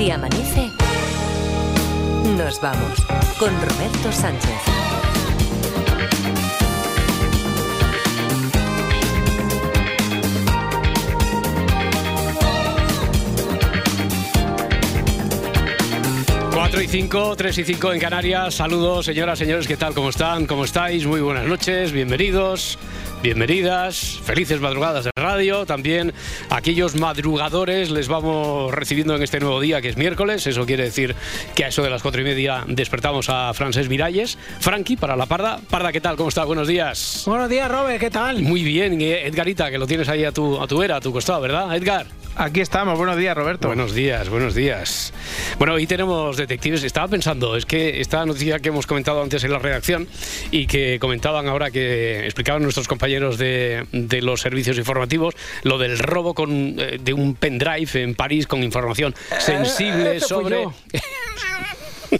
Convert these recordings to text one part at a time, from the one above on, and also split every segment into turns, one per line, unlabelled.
Si amanece, nos vamos con Roberto Sánchez.
Cuatro y 5, 3 y 5 en Canarias. Saludos, señoras, señores, ¿qué tal? ¿Cómo están? ¿Cómo estáis? Muy buenas noches, bienvenidos, bienvenidas, felices madrugadas de radio. También aquellos madrugadores les vamos recibiendo en este nuevo día, que es miércoles. Eso quiere decir que a eso de las cuatro y media despertamos a Francés Miralles. Frankie, para la Parda. Parda, ¿qué tal? ¿Cómo está? Buenos días.
Buenos días, Robert, ¿qué tal?
Muy bien, Edgarita, que lo tienes ahí a tu, a tu vera, a tu costado, ¿verdad, Edgar?
Aquí estamos, buenos días Roberto.
Buenos días, buenos días. Bueno, hoy tenemos detectives. Estaba pensando, es que esta noticia que hemos comentado antes en la redacción y que comentaban ahora que explicaban nuestros compañeros de, de los servicios informativos, lo del robo con, eh, de un pendrive en París con información sensible
este
sobre...
yo.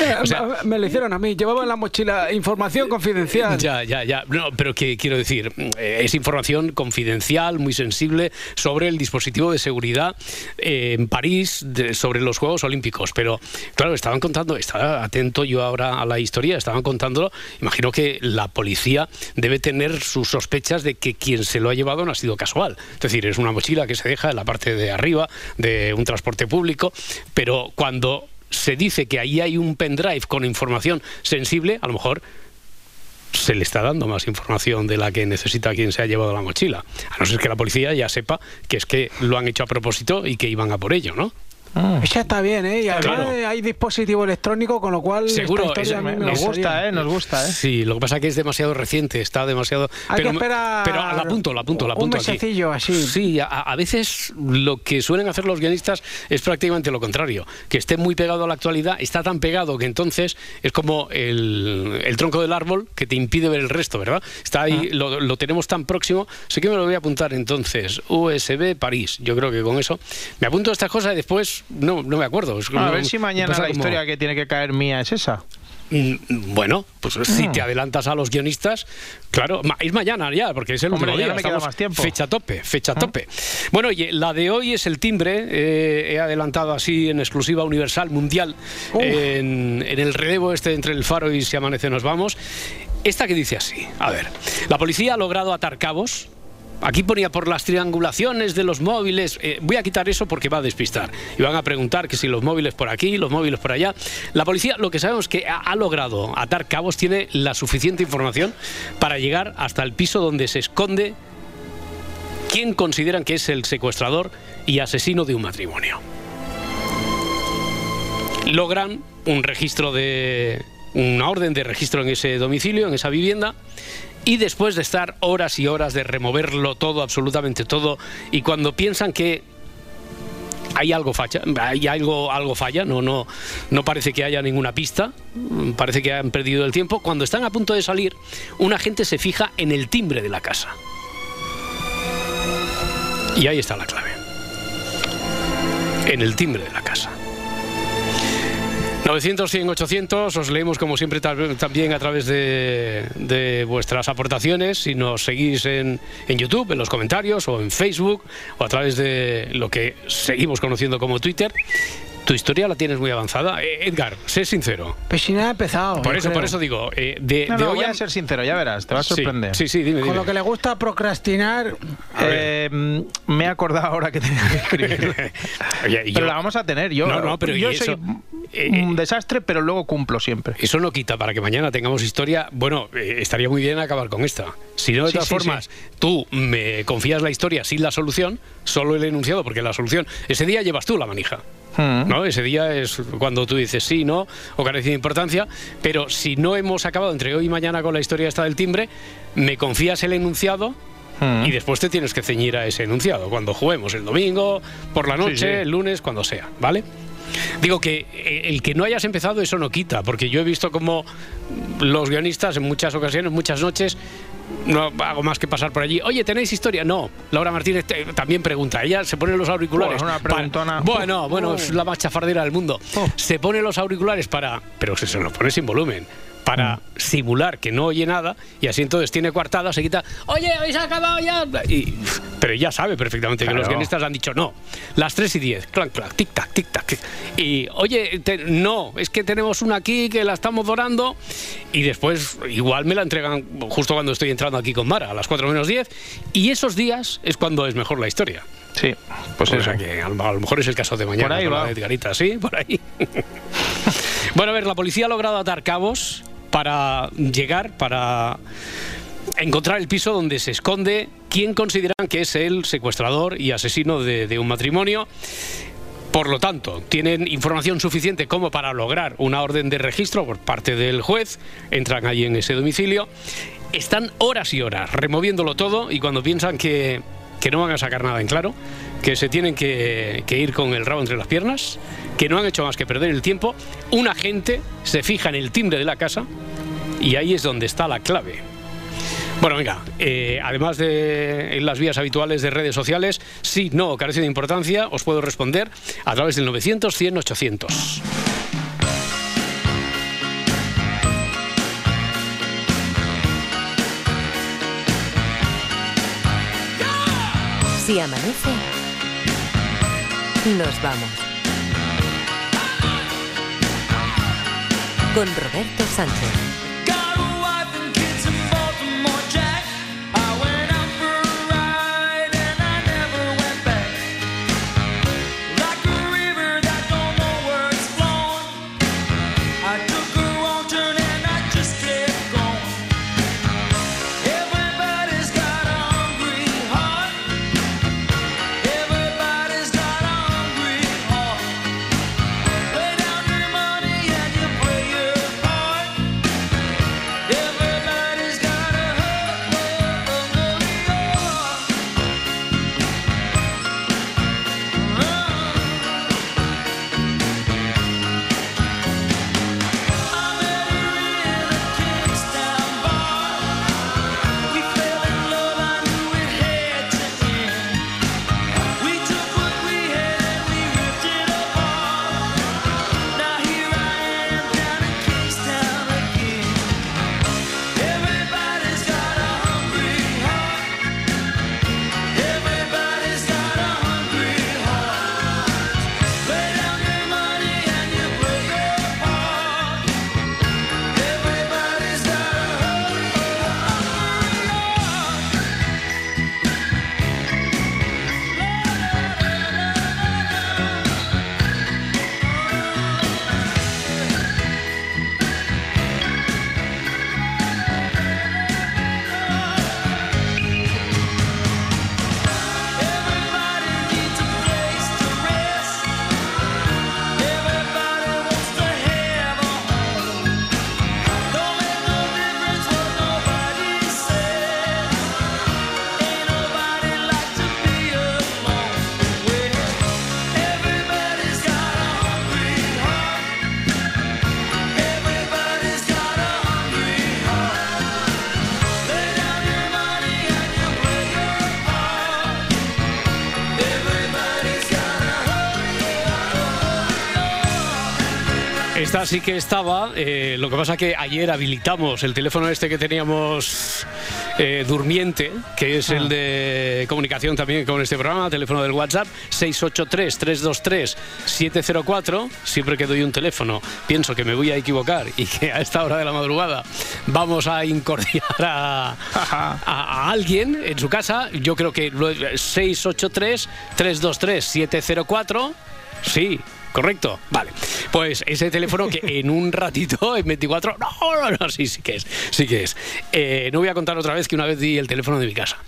Eh, me lo hicieron a mí, llevaba en la mochila información confidencial.
Ya, ya, ya. No, pero que quiero decir, eh, es información confidencial, muy sensible, sobre el dispositivo de seguridad eh, en París, de- sobre los Juegos Olímpicos. Pero, claro, estaban contando, estaba atento yo ahora a la historia, estaban contándolo. Imagino que la policía debe tener sus sospechas de que quien se lo ha llevado no ha sido casual. Es decir, es una mochila que se deja en la parte de arriba de un transporte público, pero cuando se dice que ahí hay un pendrive con información sensible, a lo mejor se le está dando más información de la que necesita quien se ha llevado la mochila. A no ser que la policía ya sepa que es que lo han hecho a propósito y que iban a por ello, ¿no?
Esa está bien, ¿eh? Y además
Claro.
hay dispositivo electrónico, con lo cual.
Seguro,
esta historia
es-
a mí me
Nos gusta, ¿eh? Nos gusta, ¿eh?
Sí, lo que pasa es que es demasiado reciente, está demasiado...
Hay
pero,
que esperar
pero la apunto, la apunto, la
un
apunto aquí.
mesecillo así.
Sí, a, a veces lo que suelen hacer los guionistas es prácticamente lo contrario, que esté muy pegado a la actualidad, está tan pegado que entonces es como el, el tronco del árbol que te impide ver el resto, ¿verdad? Está ahí, lo, lo tenemos tan próximo, sé que me lo voy a apuntar entonces, USB París, yo creo que con eso me apunto estas cosas y después no, no me acuerdo. Es
A ver si mañana la
como-
historia que tiene que caer mía es esa.
Mm, Bueno, pues si te adelantas a los guionistas, claro, ma- es mañana ya, porque es el
Hombre,
último día,
me queda más tiempo.
Fecha tope, fecha tope. Bueno, oye, la de hoy es el timbre, eh, he adelantado así en exclusiva universal mundial en, en el relevo este entre el faro y si amanece nos vamos. Esta que dice así, a ver, la policía ha logrado atar cabos Aquí ponía por las triangulaciones de los móviles. Eh, voy a quitar eso porque va a despistar. Y van a preguntar que si los móviles por aquí, los móviles por allá. La policía lo que sabemos es que ha, ha logrado atar cabos, tiene la suficiente información para llegar hasta el piso donde se esconde quien consideran que es el secuestrador y asesino de un matrimonio. Logran un registro de una orden de registro en ese domicilio, en esa vivienda, y después de estar horas y horas de removerlo todo, absolutamente todo, y cuando piensan que hay algo falla, hay algo, algo falla, no, no, no parece que haya ninguna pista, mm, parece que han perdido el tiempo. Cuando están a punto de salir, un agente se fija en el timbre de la casa. Y ahí está la clave. En el timbre de la casa. 900, 100, 800, os leemos como siempre también a través de, de vuestras aportaciones, si nos seguís en, en YouTube, en los comentarios o en Facebook o a través de lo que seguimos conociendo como Twitter. Tu historia la tienes muy avanzada. Eh, Edgar, sé sincero.
Pues si no ha empezado.
Por eso, por eso digo, eh, de,
No,
de
no,
hoy
voy
a-
a ser sincero, ya verás, te va a sorprender.
Sí, sí, dime,
Con lo que le gusta procrastinar.
Eh, me he acordado ahora que tenía que escribir.
Oye,
pero
yo-
la vamos a tener. Yo,
No, no, pero
yo
¿y
soy
eso? Eh,
un desastre, pero luego cumplo siempre.
Eso no quita para que mañana tengamos historia. Bueno, eh, estaría muy bien acabar con esta. Si no, de
Sí,
todas
sí,
formas, tú me confías la historia sin la solución, solo el enunciado, porque la solución, ese día llevas tú la manija.
Mm.
¿no? Ese día es cuando tú dices sí, no, o carece de importancia, pero si no hemos acabado entre hoy y mañana con la historia esta del timbre, me confías el enunciado
Mm.
y después te tienes que ceñir a ese enunciado, cuando juguemos el domingo, por la noche,
Sí, sí.
el lunes, cuando sea, ¿vale? Digo que eh, el que no hayas empezado eso no quita, porque yo he visto como los guionistas en muchas ocasiones, muchas noches, no hago más que pasar por allí. Oye, ¿tenéis historia? No. Laura Martínez te- también pregunta. Ella se pone los auriculares. Para-. Bueno, bueno, es la más chafardera del mundo.
Oh.
Se pone los auriculares para. Pero se, se los pone sin volumen. Para simular que no oye nada y así entonces tiene coartada, se quita, oye, habéis acabado ya. Y, pero ya sabe perfectamente que los guionistas han dicho no. Las 3 y 10, clank, clank, tic tac, tic tac. tic. Y oye, te- no, es que tenemos una aquí que la estamos dorando y después igual me la entregan justo cuando estoy entrando aquí con Mara, a las 4 menos 10. Y esos días es cuando es mejor la historia.
Sí, pues
O
eso.
sea que a lo, a lo mejor es el caso de mañana.
Por ahí va.
de Edgarita, sí, por ahí. bueno, a ver, la policía ha logrado atar cabos para llegar, para encontrar el piso donde se esconde quien consideran que es el secuestrador y asesino de, un matrimonio. Por lo tanto, tienen información suficiente como para lograr una orden de registro por parte del juez. Entran allí en ese domicilio. Están horas y horas removiéndolo todo y cuando piensan que, que no van a sacar nada en claro, que se tienen que, que ir con el rabo entre las piernas, que no han hecho más que perder el tiempo, un agente se fija en el timbre de la casa y ahí es donde está la clave. Bueno, venga, eh, además de en las vías habituales de redes sociales, sí, no, carece de importancia, os puedo responder a través del 900 100 800.
Si amanece, nos vamos. Con Roberto Sánchez.
Esta sí que estaba, eh, lo que pasa que ayer habilitamos el teléfono este que teníamos eh, durmiente, que es el de comunicación también con este programa, teléfono del WhatsApp, 683-323-704. Siempre que doy un teléfono pienso que me voy a equivocar y que a esta hora de la madrugada vamos a incordiar a, a- a alguien en su casa. Yo creo que lo- 683-323-704. Sí, correcto. Vale. Pues ese teléfono que en un ratito, en 24. No, no, no, sí, sí que es. Sí que es. Eh, no voy a contar otra vez que una vez di el teléfono de mi casa.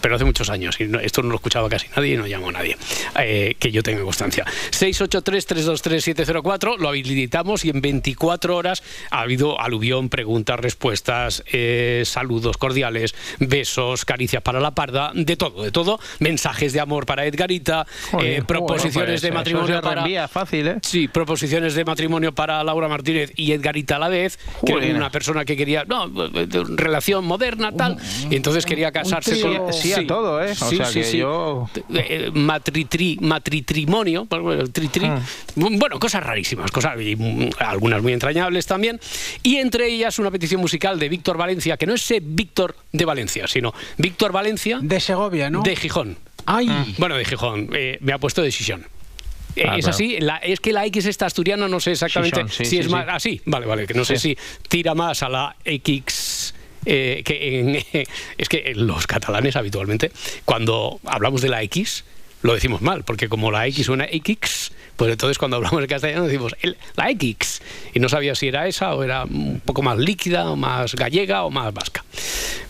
Pero hace muchos años, y no- esto no lo escuchaba casi nadie y no llamó a nadie, eh, que yo tenga constancia. 683-323-704, lo habilitamos y en 24 horas ha habido aluvión, preguntas, respuestas, eh, saludos cordiales, besos, caricias para la parda, de todo, de todo. Mensajes de amor para Edgarita,
Joder,
eh, proposiciones de matrimonio para...
fácil.
Sí, proposiciones de matrimonio para Laura Martínez y Edgarita a la vez, que
Joder.
era una persona que quería, no, relación moderna, tal, y entonces quería casarse con...
sí a todo, ¿eh? O
Sí,
sea
sí,
que
sí.
yo...
Eh, matritri- matritrimonio,
Ah.
bueno, cosas rarísimas, cosas y, mm, algunas muy entrañables también, y entre ellas una petición musical de Víctor Valencia, que no es ese Víctor de Valencia, sino Víctor Valencia
De Segovia, ¿no?
de Gijón.
Ay,
Bueno, de Gijón, eh, me ha puesto de Xixón. Eh,
Ah,
es
claro.
así, la- es que la X esta asturiana no sé exactamente
sí,
si
sí,
es
sí.
más así, vale, vale, que no sé si tira más a la X eh, que en- es que los catalanes habitualmente cuando hablamos de la X lo decimos mal, porque como la X suena X, pues entonces cuando hablamos en castellano decimos el- la X y no sabía si era esa o era un poco más líquida o más gallega o más vasca.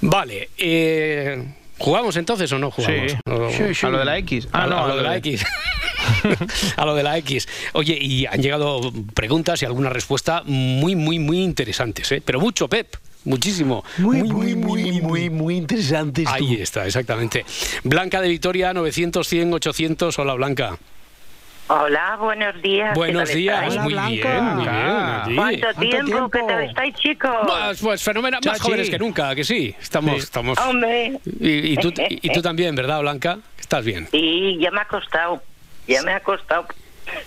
Vale, eh, ¿jugamos entonces o no jugamos?
Sí.
No-
Sí, sí.
A lo de la X.
a,
Ah, no,
a lo de la X. a lo de la X. Oye, y han llegado preguntas y alguna respuesta muy, muy, muy interesantes, ¿eh? Pero mucho, Pep. Muchísimo.
muy, muy, muy, muy, muy interesantes.
Ahí está, exactamente. Blanca de Vitoria, 900, 100, 800. Hola, Blanca.
Hola, buenos días. ¿qué
Buenos días.
estáis?
Hola,
muy
Blanca.
bien, muy bien.
¿Cuánto
¿Cuánto
tiempo?
tiempo?
¿Qué tal estáis, chicos?
Pues, pues fenómeno, más jóvenes que nunca, que sí. Estamos,
Sí.
estamos.
Hombre,
Y, y tú, y tú también, ¿verdad, Blanca? Estás bien.
sí, ya me ha costado. Ya me ha costado.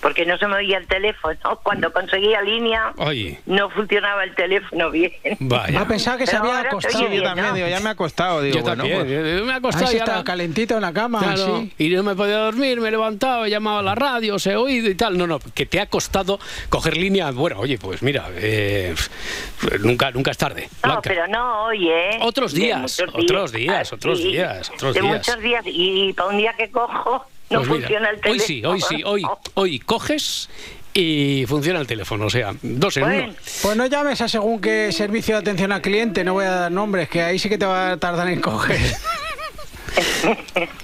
Porque no se me oía el teléfono. Cuando conseguía línea,
Oye,
no funcionaba el teléfono bien.
vaya.
Ah, pensaba que se había acostado.
Yo también,
¿no?
digo, ya me ha costado. Digo,
Yo
bueno,
también.
pues,
Me ha
Ahí
costado
sí
y
estaba calentito en la cama,
Claro, y no me podía dormir, me he levantado, he llamado a la radio, os he oído y tal. No, no, que te ha costado coger línea. Bueno, oye, pues mira, eh, nunca, nunca es tarde.
No,
Blanca.
pero no hoy, ¿eh?
Otros
De
días, otros días, otros días, otros
de
días.
muchos días. Y para un día que cojo, no
Pues mira,
funciona el teléfono.
Hoy sí, hoy sí, hoy, hoy coges y funciona el teléfono, o sea, dos en
Bueno,
uno.
Pues no llames a según qué servicio de atención al cliente, no voy a dar nombres, que ahí sí que te va a tardar en coger.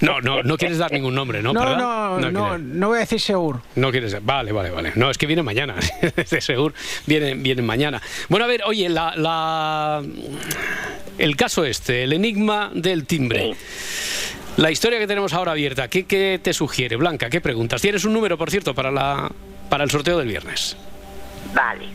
No, no, no quieres dar ningún nombre, ¿no?
No,
¿Verdad?
no, no,
quieres.
no voy a decir seguro.
No quieres. Vale, vale, vale. No, es que viene mañana. De seguro. Viene, viene mañana. Bueno, a ver, oye, la, la- el caso este, el enigma del timbre. La historia que tenemos ahora abierta, ¿qué, qué te sugiere, Blanca? ¿Qué preguntas? Tienes un número, por cierto, para, la, para el sorteo del viernes.
Vale.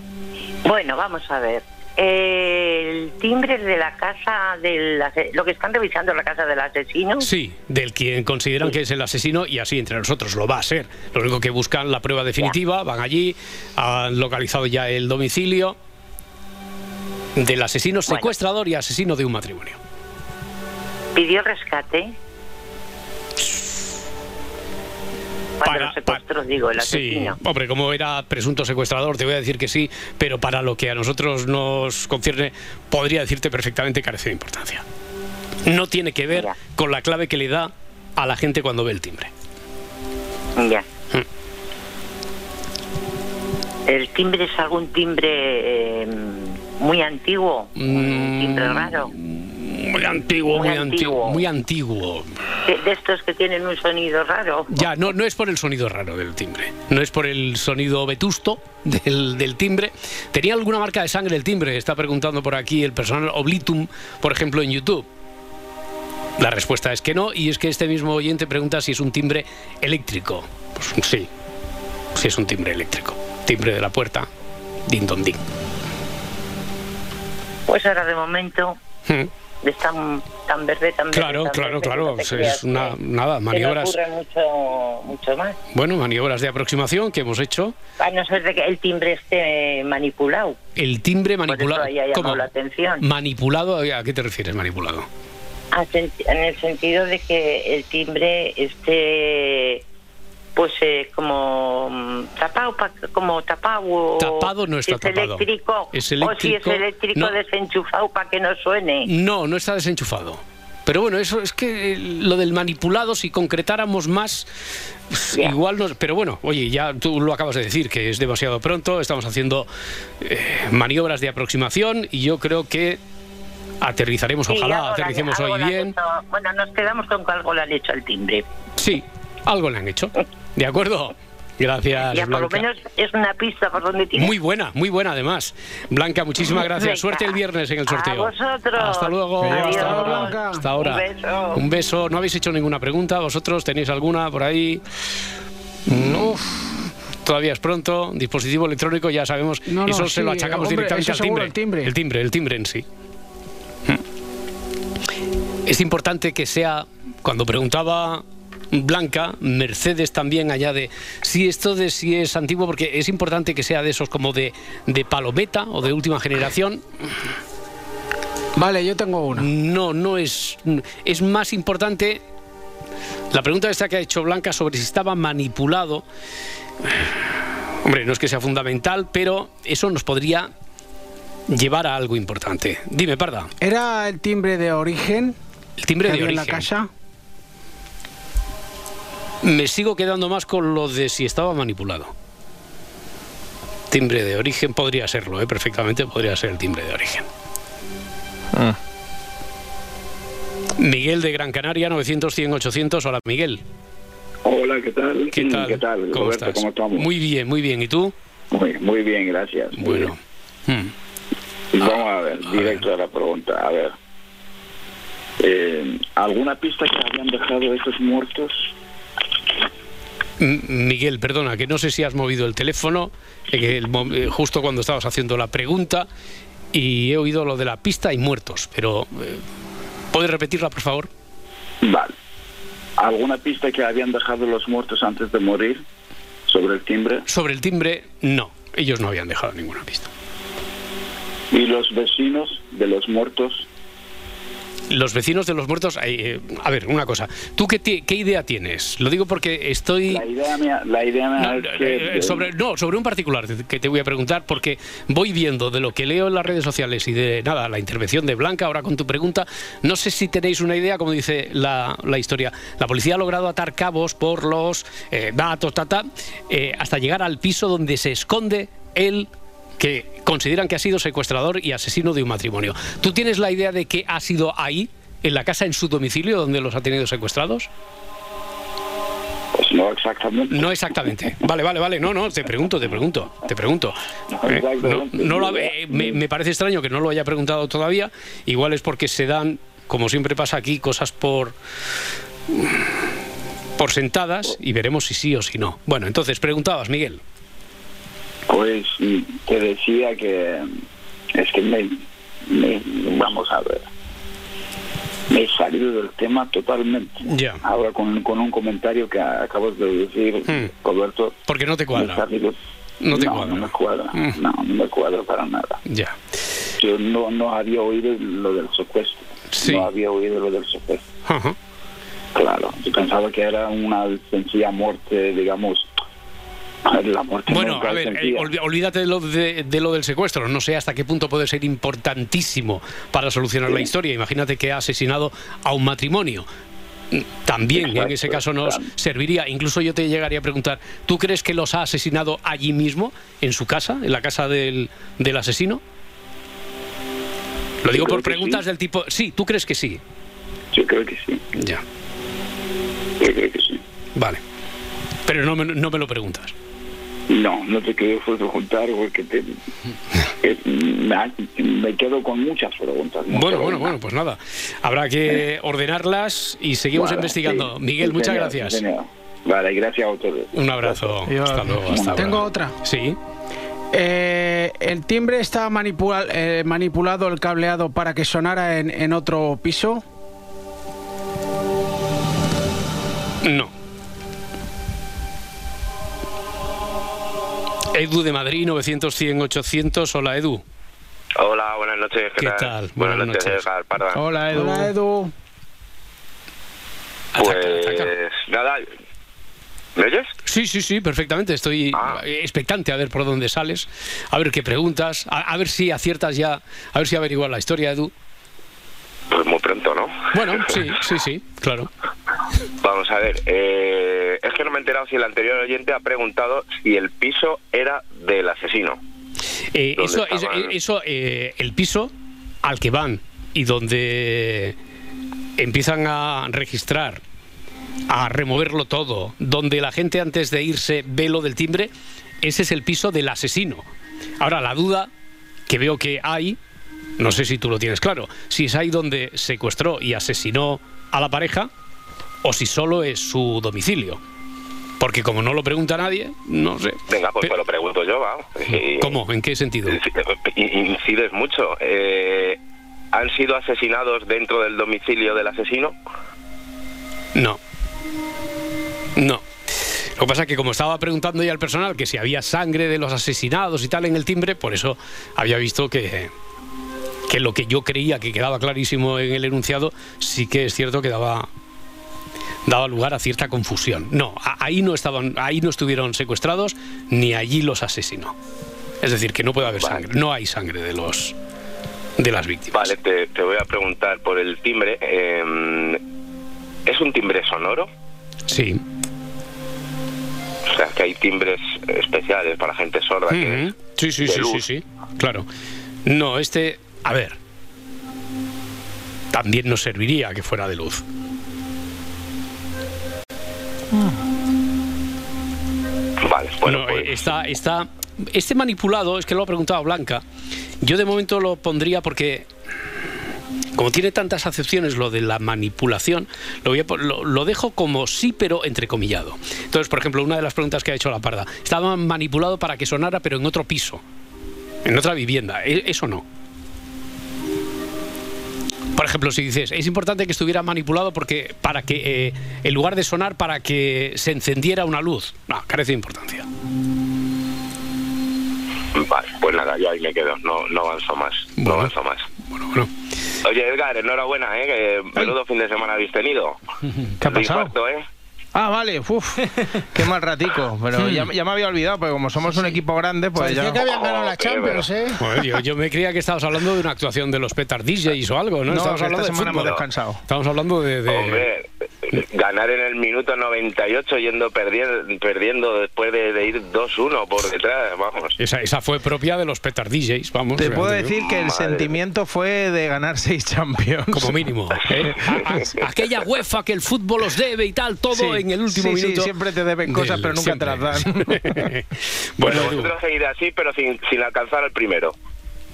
Bueno, vamos a ver. El timbre de la casa del lo que están revisando la casa del asesino.
Sí, del quien consideran que es el asesino y así entre nosotros lo va a ser. Lo único que buscan la prueba definitiva, van allí, han localizado ya el domicilio del asesino
Bueno.
secuestrador y asesino de un matrimonio.
Pidió rescate. Cuando los secuestros, digo, el
Sí,
asesino.
hombre, como era presunto secuestrador, te voy a decir que sí, pero para lo que a nosotros nos concierne, podría decirte perfectamente carece de importancia. No tiene que ver
Ya.
con la clave que le da a la gente cuando ve el timbre.
Ya.
Mm.
¿El timbre es algún timbre eh, muy antiguo? ¿Un timbre
Mm,
raro?
Muy antiguo,
Muy
muy, antiguo.
antiguo.
muy antiguo.
De, de estos que tienen un sonido raro.
Ya, no, no es por el sonido raro del timbre, no es por el sonido vetusto del, del timbre. ¿Tenía alguna marca de sangre el timbre? Está preguntando por aquí el personal Oblitum, por ejemplo, en YouTube. La respuesta es que no, y es que este mismo oyente pregunta si es un timbre eléctrico. Pues sí, sí es un timbre eléctrico. Timbre de la puerta, din don din.
Pues ahora de momento
Hmm.
Es tan, tan verde, tan verde.
Claro,
tan
claro,
verde,
claro.
no te
Es una, nada,
no
maniobras.
ocurre mucho, mucho más.
Bueno, maniobras de aproximación que hemos hecho.
A no ser de que el timbre esté manipulado.
El timbre manipulado. ¿Cómo?
la atención.
Manipulado, ¿a qué te refieres, manipulado?
En el sentido de que el timbre esté pues eh, como mm, tapado pa- como tapado o
Tapado no está
es
tapado.
eléctrico,
Es
o si
eléctrico,
es eléctrico
no.
desenchufado para que no suene
No, no está desenchufado. Pero bueno, eso es que eh, lo del manipulado, si concretáramos más, pues, igual nos. Pero bueno, oye, ya tú lo acabas de decir, que es demasiado pronto, estamos haciendo eh, maniobras de aproximación y yo creo que aterrizaremos,
Sí,
ojalá aterricemos hoy bien.
hecho. bueno nos quedamos con que algo le han hecho al timbre
Sí, algo le han hecho. ¿De acuerdo? Gracias,
ya por lo
Blanca.
menos es una pista por donde tiene
Muy buena, muy buena además. Blanca, muchísimas gracias.
Venga.
Suerte el viernes en el
A
sorteo.
vosotros.
Hasta luego.
Adiós,
Hasta ahora.
Blanca.
Hasta ahora.
Un beso.
Un beso. ¿No habéis hecho ninguna pregunta? ¿Vosotros tenéis alguna por ahí? No. Todavía es pronto. Dispositivo electrónico, ya sabemos.
No, no,
eso se lo achacamos
hombre,
directamente al timbre.
seguro, el timbre.
El timbre, el timbre en sí. es importante que sea, cuando preguntaba Blanca, Mercedes también añade, si esto de si es antiguo, porque es importante que sea de esos como de, de palometa o de última generación.
Vale, yo tengo una.
No, no es. Es más importante. La pregunta esta que ha hecho Blanca sobre si estaba manipulado. Hombre, no es que sea fundamental, pero eso nos podría llevar a algo importante. Dime, Parda.
¿Era el timbre de origen
El timbre de
había en
origen.
la casa?
Me sigo quedando más con lo de si estaba manipulado. Timbre de origen podría serlo, ¿eh? perfectamente podría ser el timbre de origen.
Ah.
Miguel de Gran Canaria, 900, 100, 800. Hola, Miguel.
Hola, ¿qué tal?
¿Qué tal?
¿Qué tal?
¿Cómo
Roberto,
estás?
¿Cómo estamos?
Muy bien, muy bien. ¿Y tú?
Muy, muy bien, gracias. Muy
Bueno. Hmm.
Vamos a ver,
a
directo a, la pregunta. A ver. Eh, ¿Alguna pista que habían dejado estos muertos?
Miguel, perdona, que no sé si has movido el teléfono eh, el eh, justo cuando estabas haciendo la pregunta y he oído lo de la pista y muertos, pero eh, ¿puedes repetirla, por favor?
Vale. ¿Alguna pista que habían dejado los muertos antes de morir sobre el timbre?
Sobre el timbre, no. Ellos no habían dejado ninguna pista.
¿Y los vecinos de los muertos?
Los vecinos de los muertos, eh, eh, a ver, una cosa. ¿Tú qué, qué idea tienes? Lo digo porque estoy...
La idea mía, la idea mía
No,
es que...
eh, sobre, no, sobre un particular que te voy a preguntar, porque voy viendo de lo que leo en las redes sociales y de nada, la intervención de Blanca, ahora con tu pregunta, no sé si tenéis una idea, como dice la, la historia. La policía ha logrado atar cabos por los eh, datos, tata, eh, hasta llegar al piso donde se esconde el que consideran que ha sido secuestrador y asesino de un matrimonio. ¿Tú tienes la idea de que ha sido ahí, en la casa, en su domicilio, donde los ha tenido secuestrados?
Pues no exactamente.
No exactamente. Vale, vale, vale. No, no, te pregunto, te pregunto, te pregunto.
No,
Eh, no, no lo eh, me, me parece extraño que no lo haya preguntado todavía. Igual es porque se dan, como siempre pasa aquí, cosas por por sentadas y veremos si sí o si no. Bueno, entonces preguntabas, Miguel.
Pues te decía que es que me, me- vamos a ver me he salido del tema totalmente
Ya.
ahora con, con un comentario que acabas de decir
Hmm.
Roberto
Porque no te cuadra.
salido
No te
no,
cuadra.
no me cuadra
Hmm.
no no me cuadra para nada
Ya.
yo no no había oído lo del secuestro
Sí.
no había oído lo del secuestro
Ajá.
claro yo pensaba que era una sencilla muerte digamos la muerte
Bueno, a ver, eh, olvídate de lo, de, de lo del secuestro. No sé hasta qué punto puede ser importantísimo para solucionar la historia. Imagínate que ha asesinado a un matrimonio. Mm, También en
Exacto,
ese caso nos
claro.
serviría. Incluso yo te llegaría a preguntar, ¿tú crees que los ha asesinado allí mismo, en su casa, en la casa del, del asesino? Lo digo por preguntas
sí.
del tipo, sí, ¿tú crees que sí?
yo creo que sí
Ya,
yo creo que sí
vale. Pero no me, no me lo preguntas.
No, no te quiero preguntar porque te, eh, me, me quedo con muchas preguntas. ¿no?
Bueno, bueno, bueno, pues nada. Habrá que ordenarlas y seguimos
Vale,
investigando.
sí,
Miguel,
sí,
muchas
señor,
gracias.
sí. Vale, gracias a ustedes.
Un abrazo.
Yo-
Hasta luego. Hasta
Tengo
ahora.
otra.
Sí.
Eh, el timbre está manipula- eh, manipulado, el cableado para que sonara en, en otro piso.
No. Edu de Madrid, 900, 100, 800. Hola, Edu.
Hola, buenas noches. ¿Qué,
¿Qué tal?
Buenas,
Buenas
noches,
noches.
Edgar Parda.
Hola, Edu.
Hola, Edu.
Pues
Ataca, ataca.
nada. ¿Me oyes?
Sí, sí, sí, perfectamente. Estoy
Ah.
expectante a ver por dónde sales, a ver qué preguntas, a, a ver si aciertas ya, a ver si averiguas la historia, Edu.
Pues muy pronto, ¿no?
Bueno, sí, sí, sí, claro.
Vamos a ver. eh, es que no me he enterado si el anterior oyente ha preguntado si el piso era del asesino.
Eh,
¿Dónde
eso, eso,
estaban?
eso, eh, el piso al que van y donde empiezan a registrar, a removerlo todo, donde la gente antes de irse ve lo del timbre, ese es el piso del asesino. Ahora, la duda que veo que hay, no sé si tú lo tienes claro, si es ahí donde secuestró y asesinó a la pareja o si solo es su domicilio. Porque como no lo pregunta nadie, no sé.
Venga, pues
Pe-
te lo pregunto yo, va. Y-
¿Cómo? ¿En qué sentido?
In- Incides mucho. Eh, han sido asesinados dentro del domicilio del asesino?
No. No. Lo que pasa es que como estaba preguntando ya al personal que si había sangre de los asesinados y tal en el timbre, por eso había visto que, que lo que yo creía que quedaba clarísimo en el enunciado, sí que es cierto que daba, daba lugar a cierta confusión. No, ahí no estaban, ahí no estuvieron secuestrados, ni allí los asesinó. Es decir, que no puede haber
Vale.
sangre, no hay sangre de los de las víctimas.
Vale, te, te voy a preguntar por el timbre. eh, ¿Es un timbre sonoro?
Sí.
O sea, que hay timbres especiales para gente sorda. que.
Sí, sí, sí, sí, sí. Claro. No, este, a ver. También nos serviría que fuera de luz.
Vale, bueno,
No,
pues,
está, está. Este manipulado, es que lo ha preguntado Blanca. Yo de momento lo pondría porque. Como tiene tantas acepciones lo de la manipulación, lo, voy a lo, lo dejo como sí, pero entrecomillado. Entonces, por ejemplo, una de las preguntas que ha hecho la parda. Estaba manipulado para que sonara, pero en otro piso. En otra vivienda. E- Eso no. Por ejemplo, si dices, es importante que estuviera manipulado porque para que, eh, en lugar de sonar, para que se encendiera una luz. No, carece de importancia.
vale, pues nada, yo ahí me quedo. No, no avanzo más. No
Bueno.
avanzo más.
Bueno, bueno.
Oye, Edgar, enhorabuena, ¿eh? Que menudo fin de semana habéis tenido.
¿Qué ha pasado?
infarto, ¿eh?
Ah, vale, uf, qué mal ratico. Pero ya, ya me había olvidado, porque como somos un equipo grande, pues
Parecía
ya.
que habían ganado la Champions, ¿eh?
Joder, yo, yo me creía que estabas hablando de una actuación de los Petar DJs o algo, ¿no?
No,
hablando
esta
de
semana hemos
fútbol.
descansado.
Estamos hablando de... de-
Hombre, ganar en el minuto 98 yendo perdiendo, perdiendo después de, de ir 2-1 por detrás, vamos.
Esa, esa fue propia de los Petar DJs, vamos.
Te puedo decir que el
Madre.
sentimiento fue de ganar seis Champions.
Como mínimo. ¿eh? Aquella UEFA que el fútbol os debe y tal, todo
Sí,
en el último
sí, sí,
minuto.
siempre te deben cosas,
del-
pero nunca te las dan.
siempre.
Bueno,
bueno,
vosotros seguid así, pero sin, sin alcanzar el primero.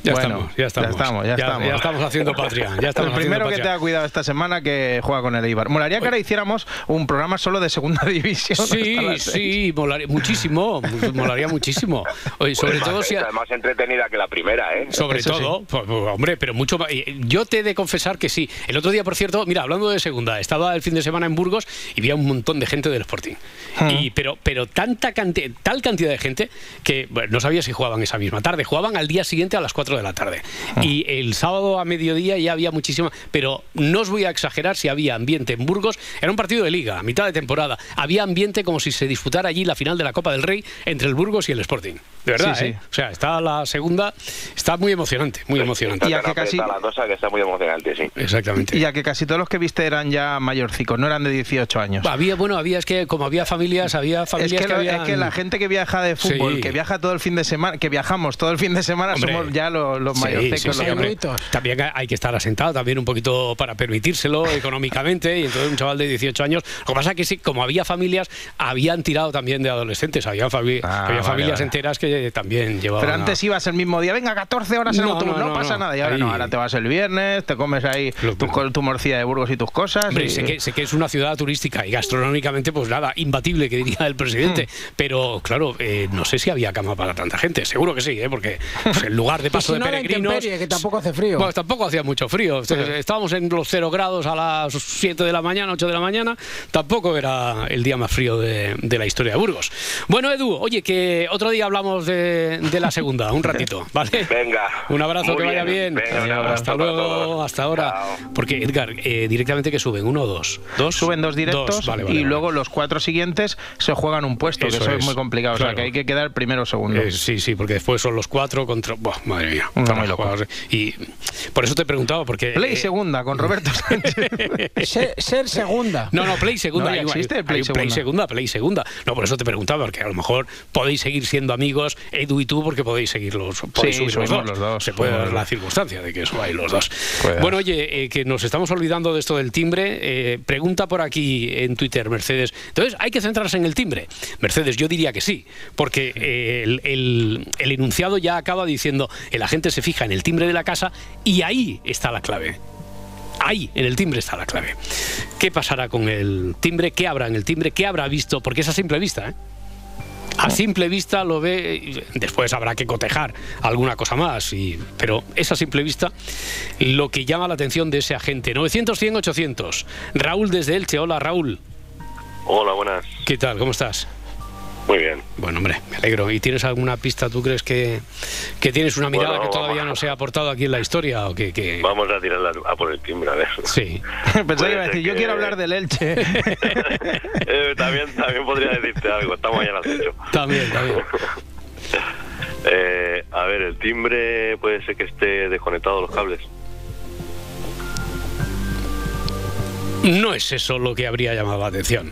Ya,
Bueno,
estamos, ya estamos,
ya estamos, ya estamos.
ya estamos haciendo patria. Ya estamos
el primero que te ha cuidado esta semana que juega con el Eibar. Molaría que ahora hiciéramos un programa solo de segunda división.
Sí, sí, molaría muchísimo, mu- molaría muchísimo. Oye, sobre todo si...
Está más entretenida que la primera, ¿eh?
Sobre
Eso
todo, pues, pues, hombre, pero mucho más. eh, Yo te he de confesar que sí. El otro día, por cierto, mira, hablando de segunda, estaba el fin de semana en Burgos y vi a un montón de gente del Sporting.
Hmm.
Y, pero, pero tanta cantidad, tal cantidad de gente que bueno, no sabía si jugaban esa misma tarde. Jugaban al día siguiente a las 4 de la tarde. Y el sábado a mediodía ya había muchísima. Pero no os voy a exagerar si había ambiente en Burgos. Era un partido de liga, a mitad de temporada. Había ambiente como si se disputara allí la final de la Copa del Rey entre el Burgos y el Sporting. De verdad,
Sí, sí.
¿eh? O sea, está la segunda, está muy emocionante, muy emocionante.
Y a que casi-
la cosa que está muy emocionante, sí.
Exactamente.
Y ya que casi todos los que viste eran ya mayorcicos, no eran de 18 años.
Había, bueno, había, es que como había familias, había
Es
familias
que,
que,
lo-
habían-
es que la gente que viaja de fútbol,
Sí.
que viaja todo el fin de semana, que viajamos todo el fin de semana,
Hombre.
somos ya los, los
Sí,
mayorcicos. los.
También hay que estar asentado también un poquito para permitírselo económicamente y entonces un chaval de 18 años. Lo que pasa es que sí, como había familias, habían tirado también de adolescentes, había, fami-
Ah,
había
vale,
familias
vale.
enteras que también llevaban.
Pero antes ibas el mismo día, venga, 14 horas en
No,
autobús,
no,
no,
no,
pasa
no.
nada. Y ahora
Ahí-
no, ahora te vas el viernes, te comes ahí tu, tu morcilla de Burgos y tus cosas.
Hombre,
y-
sé que, sé que es una ciudad turística y gastronómicamente, pues nada, imbatible, que diría el presidente.
Hmm.
Pero claro, eh, no sé si había cama para tanta gente. Seguro que sí, ¿eh? porque pues, el lugar de paso
si
de peregrinos.
que tampoco hace frío.
Bueno, tampoco hacía mucho frío. Estábamos en los cero grados a las 7 de la mañana, 8 de la mañana. Tampoco era el día más frío de, de la historia de Burgos. Bueno, Edu, oye, que otro día hablamos de, de la segunda, un ratito, ¿vale?
Venga.
Un abrazo, que vaya bien.
Venga,
hasta luego, hasta ahora.
Chao.
Porque, Edgar, eh, directamente que suben, uno o dos. ¿Dos?
Suben dos directos
vale, vale,
y
vale.
luego los cuatro siguientes se juegan un puesto,
Eso
que eso es, muy complicado. O
claro.
sea, que hay que quedar primero o segundo.
Eh, sí, sí, porque después son los cuatro contra. Buah, madre mía.
Está muy loco.
Y por eso te he preguntado, porque.
Play
eh,
segunda con Roberto Sánchez.
Ser, ser segunda.
No, no, Play segunda.
No, ya
hay-
existe
hay-
Play
hay un Play
segunda.
segunda, Play segunda. No, por eso te preguntaba, porque a lo mejor podéis seguir siendo amigos, Edu y tú, porque podéis seguirlos. Podéis
Sí,
subir los dos.
los dos,
Se puede dar la circunstancia de que subáis los dos.
Puede
Bueno, oye, eh, que nos estamos olvidando de esto del timbre. eh, pregunta por aquí en Twitter, Mercedes. Entonces, ¿hay que centrarse en el timbre? Mercedes, yo diría que sí, porque eh, el, el- el enunciado ya acaba diciendo, el agente se fija en el timbre de la casa y ahí está la clave. Ahí, en el timbre está la clave. ¿Qué pasará con el timbre? ¿Qué habrá en el timbre? ¿Qué habrá visto? Porque es a simple vista, ¿eh? A simple vista lo ve, después habrá que cotejar alguna cosa más, y, pero es a simple vista lo que llama la atención de ese agente. 900, 100, 800. Raúl desde Elche. Hola, Raúl.
Hola, buenas.
¿Qué tal? ¿Cómo estás?
Muy bien.
Bueno, hombre, me alegro. ¿Y tienes alguna pista? ¿Tú crees que, que tienes una mirada
Bueno,
que todavía no se ha aportado aquí en la historia? ¿O que, que-
Vamos a tirarla a por el timbre, a ver.
Sí.
Pensé que iba a decir, yo quiero hablar del Elche.
Eh, también, también podría decirte algo, estamos ya en acecho.
También, también.
Eh, a ver, el timbre puede ser que esté desconectado los cables.
No es eso lo que habría llamado la atención.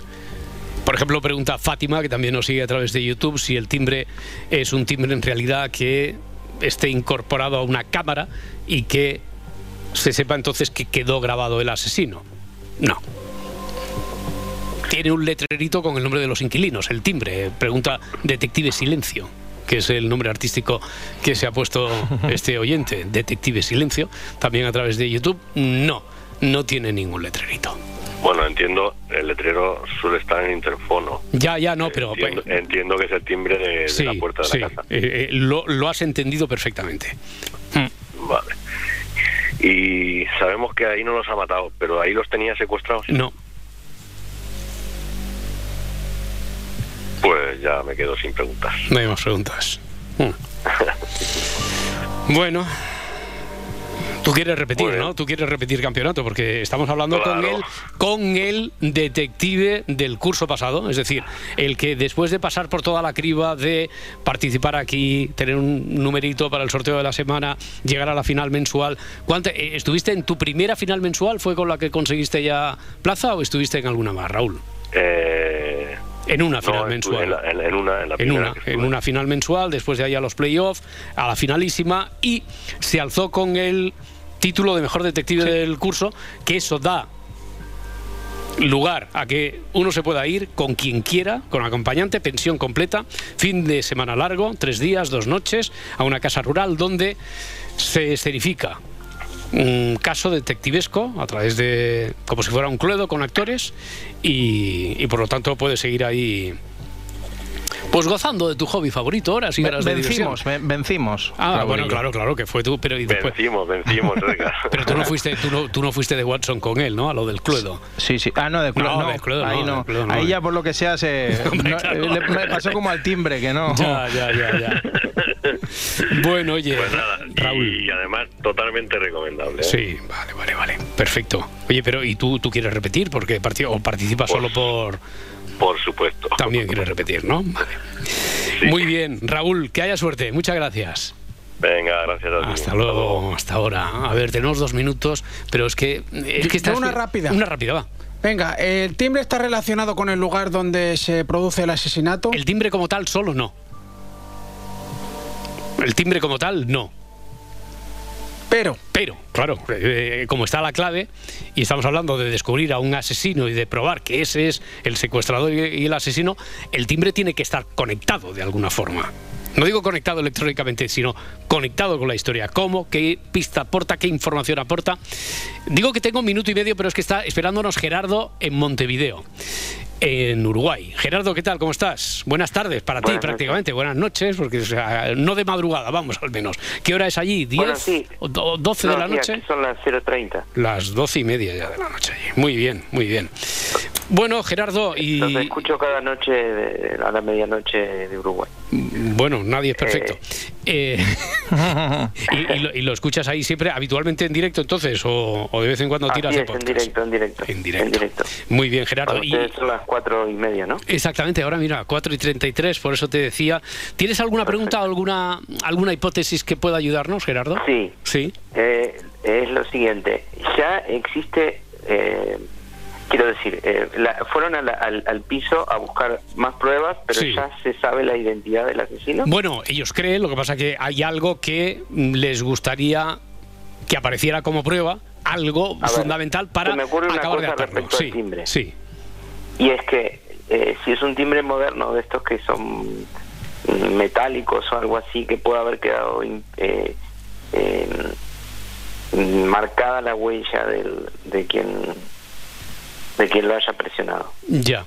Por ejemplo, pregunta Fátima, que también nos sigue a través de YouTube, si el timbre es un timbre en realidad que esté incorporado a una cámara y que se sepa entonces que quedó grabado el asesino. No. Tiene un letrerito con el nombre de los inquilinos, el timbre. Pregunta Detective Silencio, que es el nombre artístico que se ha puesto este oyente, Detective Silencio, también a través de YouTube. No, no tiene ningún letrerito.
Bueno, entiendo, el letrero suele estar en interfono.
Ya, ya, no, pero...
entiendo, entiendo que es el timbre de, la puerta de
sí,
la casa.
eh, eh, lo, lo has entendido perfectamente.
Vale. Y sabemos que ahí no los ha matado, pero ahí los tenía secuestrados.
No,
Pues ya me quedo sin preguntas.
no hay más preguntas. Mm. Bueno, tú quieres repetir. ¿no? Tú quieres repetir campeonato porque estamos hablando con él, con el detective del curso pasado, es decir, el que después de pasar por toda la criba de participar aquí, tener un numerito para el sorteo de la semana, llegar a la final mensual, ¿cuánto, eh, ¿estuviste en tu primera final mensual? ¿Fue con la que conseguiste ya plaza o estuviste en alguna más, Raúl?
Eh,
En una final mensual.
En, la- en- en una, en la
en
primera
una, en una final mensual, después de ahí a los playoffs, a la finalísima y se alzó con el título de mejor detective del curso, que eso da lugar a que uno se pueda ir con quien quiera, con acompañante, pensión completa, fin de semana largo, tres días, dos noches, a una casa rural donde se escenifica un caso detectivesco a través de como si fuera un cluedo con actores y, y por lo tanto puedes seguir ahí pues gozando de tu hobby favorito horas y horas de
vencimos, ve- vencimos.
Ah, bueno, claro, claro, que fue tú, pero y después-
Vencimos, vencimos,
pero tú no fuiste, tú no, tú no fuiste de Watson con él, ¿no? A lo del cluedo.
Sí, sí. Ah, no, de Cluedo
No,
no.
de Cluedo
ahí
no,
no.
de Cluedo no,
ahí
eh.
ya por lo que sea se
Hombre,
no,
claro.
le- me pasó como al timbre que no.
Ya, ya, ya, ya. Bueno, oye,
Pues nada,
Raúl.
y además totalmente recomendable. ¿eh?
Sí, vale, vale, vale. Perfecto. Oye, pero ¿y tú, tú quieres repetir? Porque parti- o participas
Pues-
solo por...
Por supuesto.
También quieres repetir, ¿no? Vale.
Sí.
Muy bien, Raúl, que haya suerte. Muchas gracias.
Venga, gracias a ti.
Hasta luego, hasta ahora. A ver, tenemos dos minutos, pero es que... Es que
una rápida.
Una rápida, va.
Venga, ¿el timbre está relacionado con el lugar donde se produce el asesinato?
El timbre como tal solo no. El timbre como tal no.
Pero,
Pero, claro, eh, como está la clave, y estamos hablando de descubrir a un asesino y de probar que ese es el secuestrador y el asesino, el timbre tiene que estar conectado de alguna forma. No digo conectado electrónicamente, sino conectado con la historia. ¿Cómo? ¿Qué pista aporta? ¿Qué información aporta? Digo que tengo un minuto y medio, pero es que está esperándonos Gerardo en Montevideo, en Uruguay. Gerardo, ¿qué tal? ¿Cómo estás? Buenas tardes para ti prácticamente. Buenas noches, porque o sea, no de madrugada, vamos al menos. ¿Qué hora es allí? ¿10
Bueno, sí.
o do- 12 de la
sí,
noche?
son las 0.30.
Las doce y media ya de la noche. allí. Muy bien, muy bien. Bueno, Gerardo,
Los
y
escucho cada noche de- a la medianoche de Uruguay.
Bueno, nadie es perfecto. Eh, y, y lo, y lo escuchas ahí siempre, habitualmente en directo entonces, o, o de vez en cuando
Así
tiras
es,
el
en directo, en directo.
En directo. Muy bien, Gerardo. Y-
son las cuatro y media, ¿no?
Exactamente, ahora mira, 4 y 33, por eso te decía. ¿Tienes alguna pregunta o alguna, alguna hipótesis que pueda ayudarnos, Gerardo?
Sí.
Sí.
Eh, es lo siguiente. Ya existe, eh, quiero decir, eh, la- fueron a la- al, al piso a buscar más pruebas, pero
Sí.
ya se sabe la identidad del asesino.
Bueno, ellos creen, lo que pasa que hay algo que les gustaría que apareciera como prueba, algo
A ver,
fundamental para
se me ocurre una
acabar de atarlo.
respecto al
Sí,
timbre.
sí.
Y es que eh, si es un timbre moderno de estos que son metálicos o algo así, que puede haber quedado eh, marcada la huella del, de quien de que lo haya presionado.
Ya.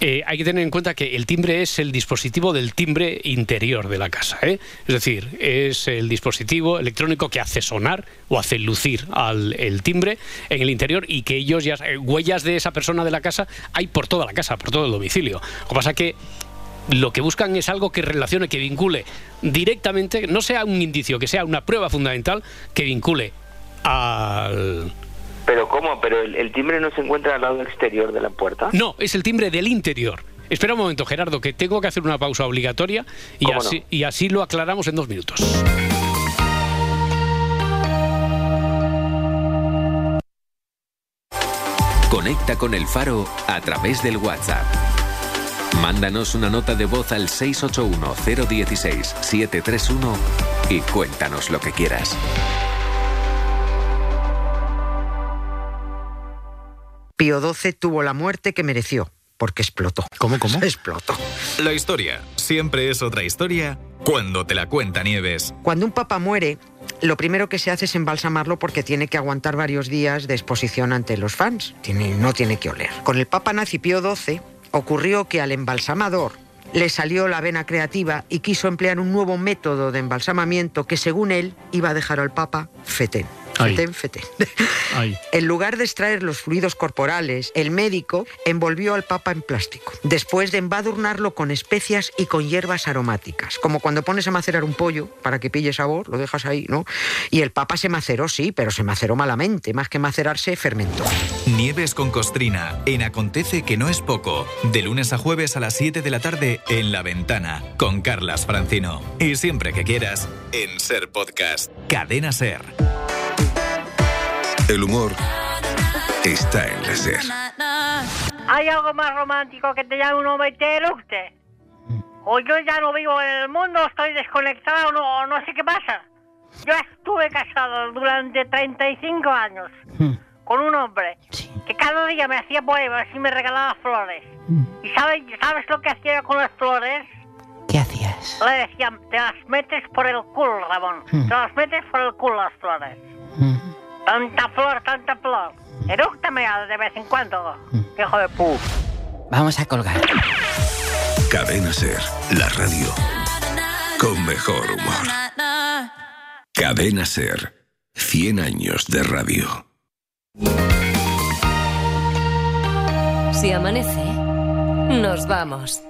Eh, hay que tener en cuenta que el timbre es el dispositivo del timbre interior de la casa. ¿eh? Es decir, es el dispositivo electrónico que hace sonar o hace lucir al el timbre en el interior y que ellos ya. eh, huellas de esa persona de la casa hay por toda la casa, por todo el domicilio. Lo que pasa que lo que buscan es algo que relacione, que vincule directamente, no sea un indicio, que sea una prueba fundamental que vincule al.
Pero ¿cómo? ¿Pero el, el timbre no se encuentra al lado exterior de la puerta?
No, es el timbre del interior. Espera un momento, Gerardo, que tengo que hacer una pausa obligatoria y
¿Cómo
así,
no?
y así lo aclaramos en dos minutos.
Conecta con el Faro a través del WhatsApp. Mándanos una nota de voz al 681-016-731 y cuéntanos lo que quieras.
Pío XII tuvo la muerte que mereció, porque explotó.
¿Cómo, cómo?
Explotó.
La historia siempre es otra historia cuando te la cuenta Nieves.
Cuando un papa muere, lo primero que se hace es embalsamarlo porque tiene que aguantar varios días de exposición ante los fans. Tiene- no tiene que oler. Con el papa nazi Pío XII ocurrió que al embalsamador le salió la vena creativa y quiso emplear un nuevo método de embalsamamiento que según él iba a dejar al papa fetén. En lugar de extraer los fluidos corporales, el médico envolvió al papa en plástico, después de embadurnarlo con especias y con hierbas aromáticas, como cuando pones a macerar un pollo para que pille sabor, lo dejas ahí, ¿no? Y el papa se maceró, sí, pero se maceró malamente, más que macerarse, fermentó.
Nieves con costrina en Acontece que no es poco. De lunes a jueves a las 7 de la tarde en La Ventana con Carlas Francino. Y siempre que quieras en Ser Podcast. Cadena Ser.
El humor está en la SER.
¿Hay algo más romántico que te llame un hombre y te eructe? O yo ya no vivo en el mundo, estoy desconectado, o no, no sé qué pasa. Yo estuve casado durante 35 años con un hombre que cada día me hacía poemas y me regalaba flores. ¿Y sabes, sabes lo que hacía yo con las flores?
¿Qué hacías?
Le decía, te las metes por el culo, Ramón.
Hmm.
Te las metes por el culo las flores. Tanta flor, tanta flor. Erúctame de vez en cuando, hijo de pu.
Vamos a colgar.
Cadena Ser, la radio con mejor humor. Cadena Ser, 100 años de radio.
Si amanece, nos vamos.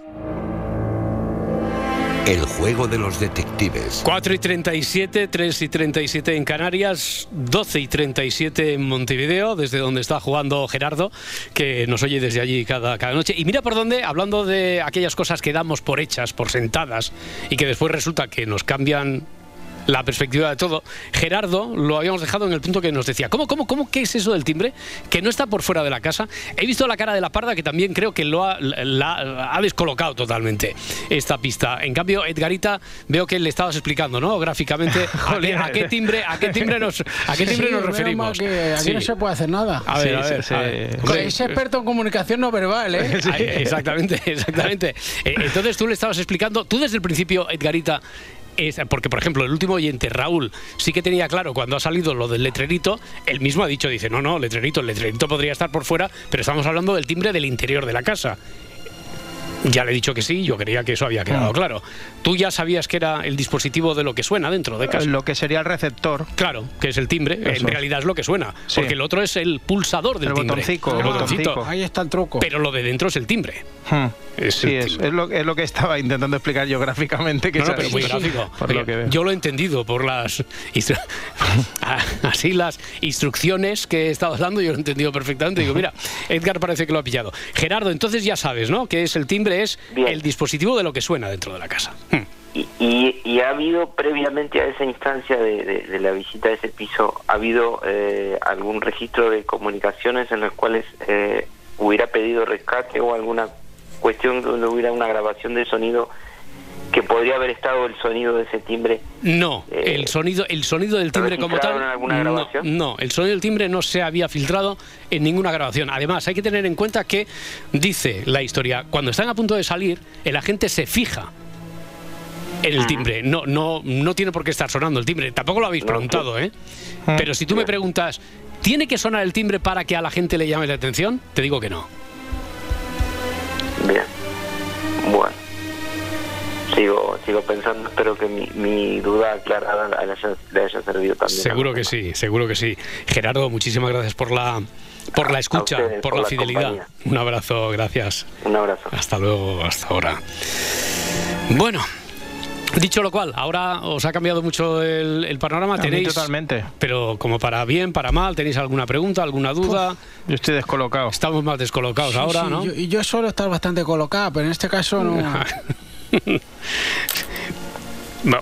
El juego de los detectives.
4 y 37, 3 y 37 en Canarias, 12 y 37 en Montevideo, desde donde está jugando Gerardo, que nos oye desde allí cada, cada noche. Y mira por dónde, hablando de aquellas cosas que damos por hechas, por sentadas, y que después resulta que nos cambian la perspectiva de todo. Gerardo lo habíamos dejado en el punto que nos decía, ¿cómo, cómo, cómo, qué es eso del timbre? Que no está por fuera de la casa. He visto la cara de la parda que también creo que lo ha, la- ha descolocado totalmente esta pista. En cambio, Edgarita, veo que le estabas explicando, ¿no? Gráficamente, ¿a qué, a qué timbre, a qué timbre nos, a qué timbre
sí,
nos referimos?
que aquí
Sí.
no se puede hacer nada.
A ver,
Sí,
a ver,
sí,
a ver.
sí.
Co- Es experto en comunicación no verbal, ¿eh?
Exactamente, exactamente. Eh, Entonces tú le estabas explicando, tú desde el principio, Edgarita, es- porque por ejemplo el último oyente, Raúl, sí que tenía claro cuando ha salido lo del letrerito, él mismo ha dicho, dice, no, no, letrerito, el letrerito podría estar por fuera, pero estamos hablando del timbre del interior de la casa. Ya le he dicho que sí, yo creía que eso había quedado
Mm.
claro. Tú ya sabías que era el dispositivo de lo que suena dentro de casa.
Lo que sería el receptor.
Claro, que es el timbre,
Eso.
en realidad es lo que suena,
Sí.
porque el otro es el pulsador del
El
timbre.
botoncico,
el
botoncico.
Ahí está el truco.
Pero lo de dentro es el timbre.
Hmm.
Es
sí, es, es lo, es lo que estaba intentando explicar yo gráficamente. Que
No, pero muy gráfico.
Por lo que veo.
Yo lo he entendido por las así las instrucciones que he estado dando, yo lo he entendido perfectamente. Digo, mira, Edgar parece que lo ha pillado. Gerardo, entonces ya sabes, ¿no? Que es el timbre es el dispositivo de lo que suena dentro de la casa. Hmm.
Y, y, y ha habido previamente a esa instancia de, de- de la visita de ese piso, ¿ha habido eh, algún registro de comunicaciones en las cuales eh, hubiera pedido rescate o alguna cuestión donde hubiera una grabación de sonido que podría haber estado el sonido de ese timbre?
No, el sonido, el sonido del timbre como tal.
en alguna
no,
grabación?
no, el sonido del timbre no se había filtrado en ninguna grabación. Además, hay que tener en cuenta que dice la historia, cuando están a punto de salir, el agente se fija en el timbre. No, no, no tiene por qué estar sonando el timbre. Tampoco lo habéis preguntado, ¿eh? Pero si tú me preguntas, ¿Tiene que sonar el timbre para que a la gente le llame la atención? Te digo que no.
Bien. Bueno. Sigo, sigo pensando, espero que mi, mi duda aclarada le haya, le haya servido también.
Seguro que sí, seguro que sí. Gerardo, muchísimas gracias por la por la escucha,
ustedes,
por,
por
la
la
fidelidad.
compañía.
Un abrazo, gracias.
Un abrazo.
Hasta luego, hasta ahora. Bueno, dicho lo cual, ahora os ha cambiado mucho el, el panorama. Tenéis
totalmente.
Pero como para bien, para mal, ¿tenéis alguna pregunta, alguna duda?
Yo estoy descolocado.
Estamos más descolocados
Sí,
ahora,
sí,
¿no?
yo- y yo suelo estar bastante colocada, pero en este caso no.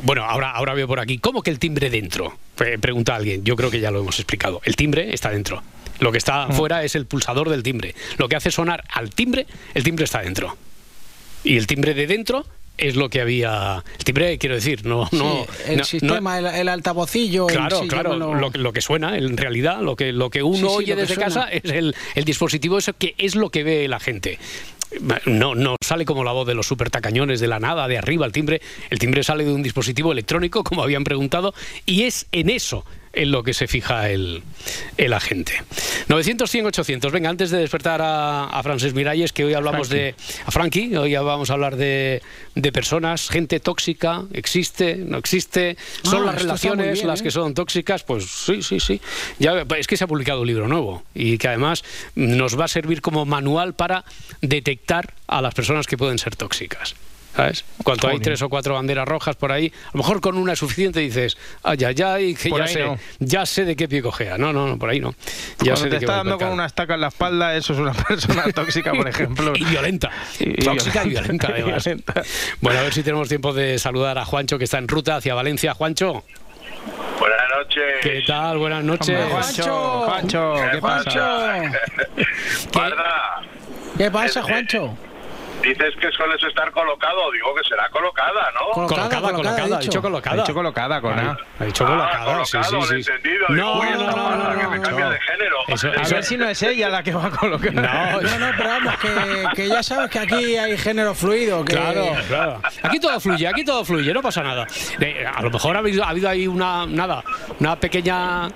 Bueno, ahora, ahora veo por aquí. ¿Cómo que el timbre dentro? Pre- Pregunta alguien. Yo creo que ya lo hemos explicado. El timbre está dentro. Lo que está fuera es el pulsador del timbre. Lo que hace sonar al timbre, el timbre está dentro. Y el timbre de dentro es lo que había. El timbre, quiero decir, no. no
el
no- no-
sistema, el, el altavocillo. el-
Claro,
sí,
claro,
lo-
lo, que- lo que suena, en realidad, lo que, lo que uno
Sí,
oye desde casa es el, el dispositivo eso que es lo que ve la gente. No, no sale como la voz de los super tacañones de la nada, de arriba el timbre. El timbre sale de un dispositivo electrónico, como habían preguntado, y es en eso en lo que se fija el, el agente. 900, 100, 800. Venga, antes de despertar a, a Frances Miralles, que hoy hablamos de... A Frankie, hoy ya vamos a hablar de, de personas, gente tóxica, existe, no existe, son
Ah,
las relaciones
bien,
las
¿eh?
que son tóxicas, pues sí, sí, sí. Ya, es que se ha publicado un libro nuevo y que además nos va a servir como manual para detectar a las personas que pueden ser tóxicas. ¿Sabes? Cuando hay tres o cuatro banderas rojas por ahí, a lo mejor con una es suficiente dices, ay, ay, ay, que ya sé,
no.
ya sé de qué pie cojea. No, no, no, por ahí no. Ya sé
Cuando
de
te
qué
está dando con una estaca en la espalda, eso es una persona tóxica, por ejemplo.
Y violenta.
Y-
Tóxica y
violenta.
violenta, además.
Y violenta.
Bueno, a ver si tenemos tiempo de saludar a Juancho, que está en ruta hacia Valencia. Juancho,
Buenas noches.
¿qué tal? Buenas noches.
Hombre, Juancho, Juancho, ¿qué pasa?
Parda,
¿Qué pasa, Juancho?
Dices que sueles estar colocado. Digo que será colocada, ¿no?
Colocada, colocada, ha dicho colocada.
Ha dicho colocada, con A.
Ha dicho
Ah,
colocada, sí,
colocado,
sí,
lo he
sí.
entendido.
No, no, no, no,
que me
no,
cambia
no.
de género.
Eso-
A ver si no es ella la que va a colocar.
No,
No, no, pero vamos, que, que ya sabes que aquí hay género fluido. Que...
Claro, claro. Aquí todo fluye, aquí todo fluye, no pasa nada. A lo mejor ha habido, ha habido ahí una nada, una pequeña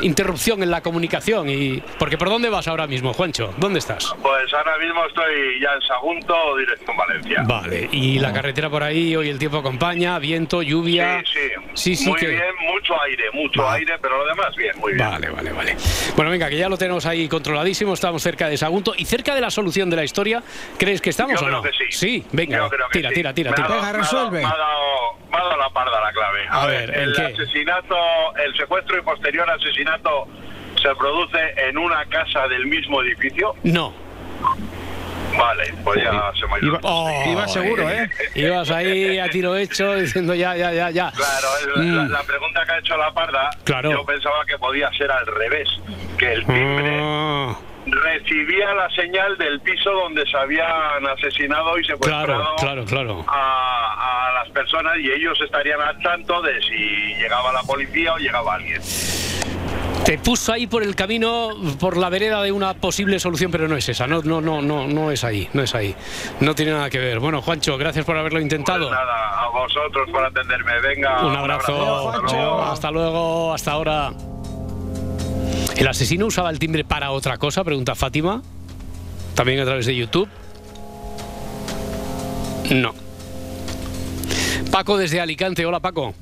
interrupción en la comunicación y porque por dónde vas ahora mismo, Juancho? ¿Dónde estás?
Pues ahora mismo estoy ya en Sagunto, dirección Valencia.
Vale, y la carretera por ahí, hoy el tiempo acompaña, viento, lluvia.
Sí, sí.
Sí, sí
muy
que-
bien, mucho aire, mucho aire, pero lo demás bien, muy bien.
Vale, vale, vale. Bueno, venga, que ya lo tenemos ahí controladísimo, estamos cerca de Sagunto y cerca de la solución de la historia. ¿Crees que estamos
Yo
o
creo
no?
que sí.
venga,
Yo creo que
tira,
sí.
tira, tira, tira.
dado- me ha dado- Me ha dado, me ha dado la parda la clave.
A ver, ¿en
el
qué?
asesinato, el secuestro y posterior asesinato se produce en una casa del mismo edificio.
No.
Vale, pues ya se me.
Iba,
Oh,
iba seguro, ¿eh?
Ibas ahí a tiro hecho diciendo ya, ya, ya, ya.
Claro, la,
Mm.
la pregunta que ha hecho la parda,
Claro.
yo pensaba que podía ser al revés, que el timbre
Ah,
recibía la señal del piso donde se habían asesinado y secuestrado
claro, claro, claro.
a, a las personas y ellos estarían al tanto de si llegaba la policía o llegaba alguien.
Te puso ahí por el camino, por la vereda de una posible solución, pero no es esa. No, no, no, no, no es ahí, no es ahí. No tiene nada que ver. Bueno, Juancho, gracias por haberlo intentado.
Pues nada, a vosotros por atenderme. Venga,
Un abrazo.
Luego.
Hasta luego, hasta ahora. ¿El asesino usaba el timbre para otra cosa? Pregunta Fátima. También a través de YouTube. No. Paco desde Alicante. Hola, Paco.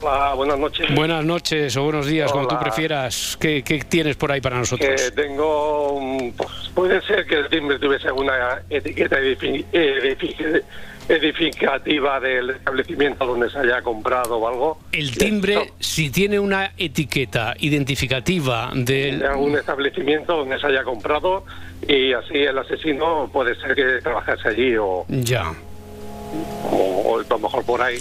Hola, buenas noches.
Buenas noches o buenos días, como tú
Hola.
prefieras. ¿Qué, qué tienes por ahí para nosotros?
Que tengo. un- pues, puede ser que el timbre tuviese una etiqueta edifi- edifi- edificativa del establecimiento donde se haya comprado o algo.
El timbre, si tiene una etiqueta identificativa del...
De algún establecimiento donde se haya comprado y así el asesino puede ser que trabajase allí o,
Ya.
o, o a lo mejor por ahí.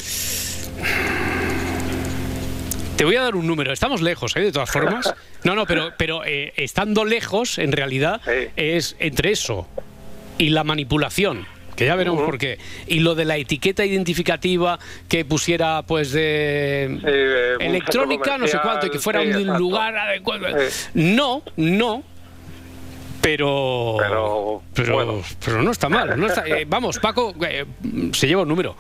Te voy a dar un número. Estamos lejos, ¿eh? De todas formas. No, no, pero, pero eh, estando lejos, en realidad, es entre eso y la manipulación. Que ya veremos por qué. Y lo de la etiqueta identificativa que pusiera, pues, de electrónica, no sé cuánto, y que fuera
sí,
un
exacto.
lugar adecuado. No, no. Pero. Pero, pero, no está mal. no está- eh, vamos, Paco, eh, se lleva un número.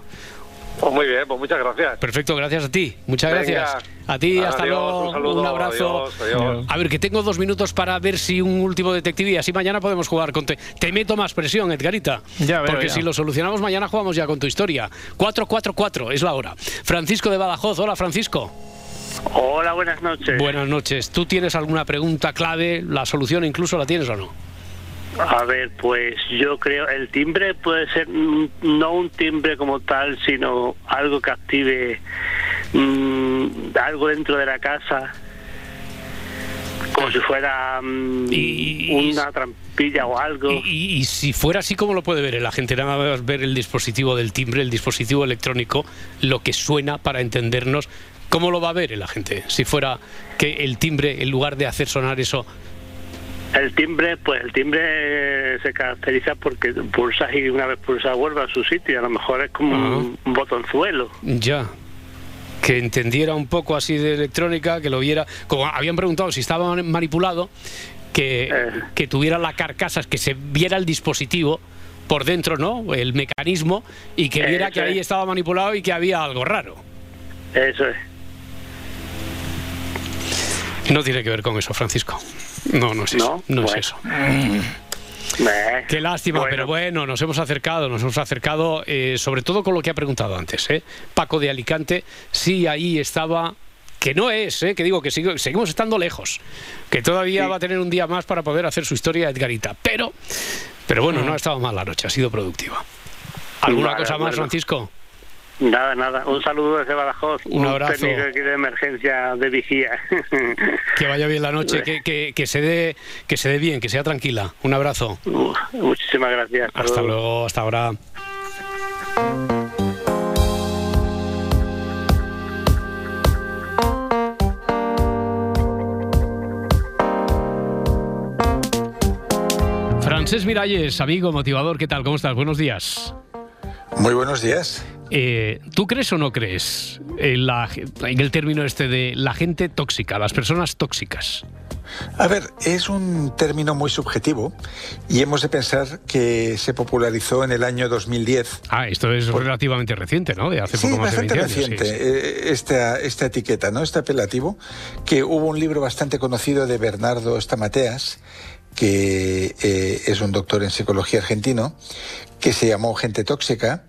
Pues muy bien, pues muchas gracias.
Perfecto, gracias a ti. Muchas
Venga.
gracias. A ti, hasta
Adiós,
luego.
un saludo,
abrazo.
adiós, adiós.
A ver, que tengo dos minutos para ver si un último detective y así mañana podemos jugar con... Te, te meto más presión, Edgarita.
Ya veo,
Porque
ya.
si lo solucionamos mañana jugamos ya con tu historia. 444 es la hora. Francisco de Badajoz. Hola, Francisco.
Hola, buenas noches.
Buenas noches. ¿Tú tienes alguna pregunta clave? ¿La solución incluso la tienes o no?
A ver, pues yo creo el timbre puede ser no un timbre como tal, sino algo que active mm, algo dentro de la casa, como si fuera mm, una trampilla o algo.
Y, y si fuera así, ¿cómo lo puede ver la gente? Nada más ver el dispositivo del timbre, el dispositivo electrónico, lo que suena para entendernos. ¿Cómo lo va a ver la gente? Si fuera que el timbre, en lugar de hacer sonar eso,
El timbre, pues el timbre se caracteriza porque pulsas y una vez pulsas vuelve a su sitio. A lo mejor es como un, un botonzuelo.
ya, que entendiera un poco así de electrónica, que lo viera, como habían preguntado si estaba manipulado, que, que tuviera la carcasa, que se viera el dispositivo por dentro, ¿no? El mecanismo, y que viera
Eso
que ahí
es.
estaba manipulado y que había algo raro.
Eso es.
No tiene que ver con eso, Francisco. No, no es eso. No, es eso. Qué lástima, pero bueno, nos hemos acercado, nos hemos acercado, eh, sobre todo con lo que ha preguntado antes, ¿eh? Paco de Alicante, sí, ahí estaba, que no es, ¿eh? que digo que sigo- seguimos estando lejos, que todavía va a tener un día más para poder hacer su historia Edgarita, pero, pero bueno, no ha estado mal la noche, ha sido productiva. ¿Alguna
Vale,
cosa más,
bueno.
Francisco?
Nada, nada. Un saludo desde Badajoz.
Un abrazo.
técnico aquí de emergencia de vigía.
Que vaya bien la noche, que, que- que se dé, que se dé bien, que sea tranquila. Un abrazo.
Muchísimas gracias.
Hasta luego, hasta ahora. Francés Miralles, amigo, motivador, ¿qué tal? ¿Cómo estás? Buenos días.
Muy buenos días.
Eh, ¿Tú crees o no crees en, la- en el término este de la gente tóxica, las personas tóxicas?
A ver, es un término muy subjetivo y hemos de pensar que se popularizó en el año 2010.
Ah, esto es relativamente reciente, ¿no? De hace
Sí,
poco más de
bastante
20 años. sí,
reciente
sí.
eh, esta, esta etiqueta, ¿no? Este apelativo, que hubo un libro bastante conocido de Bernardo Stamateas, que eh, es un doctor en psicología argentino, que se llamó Gente Tóxica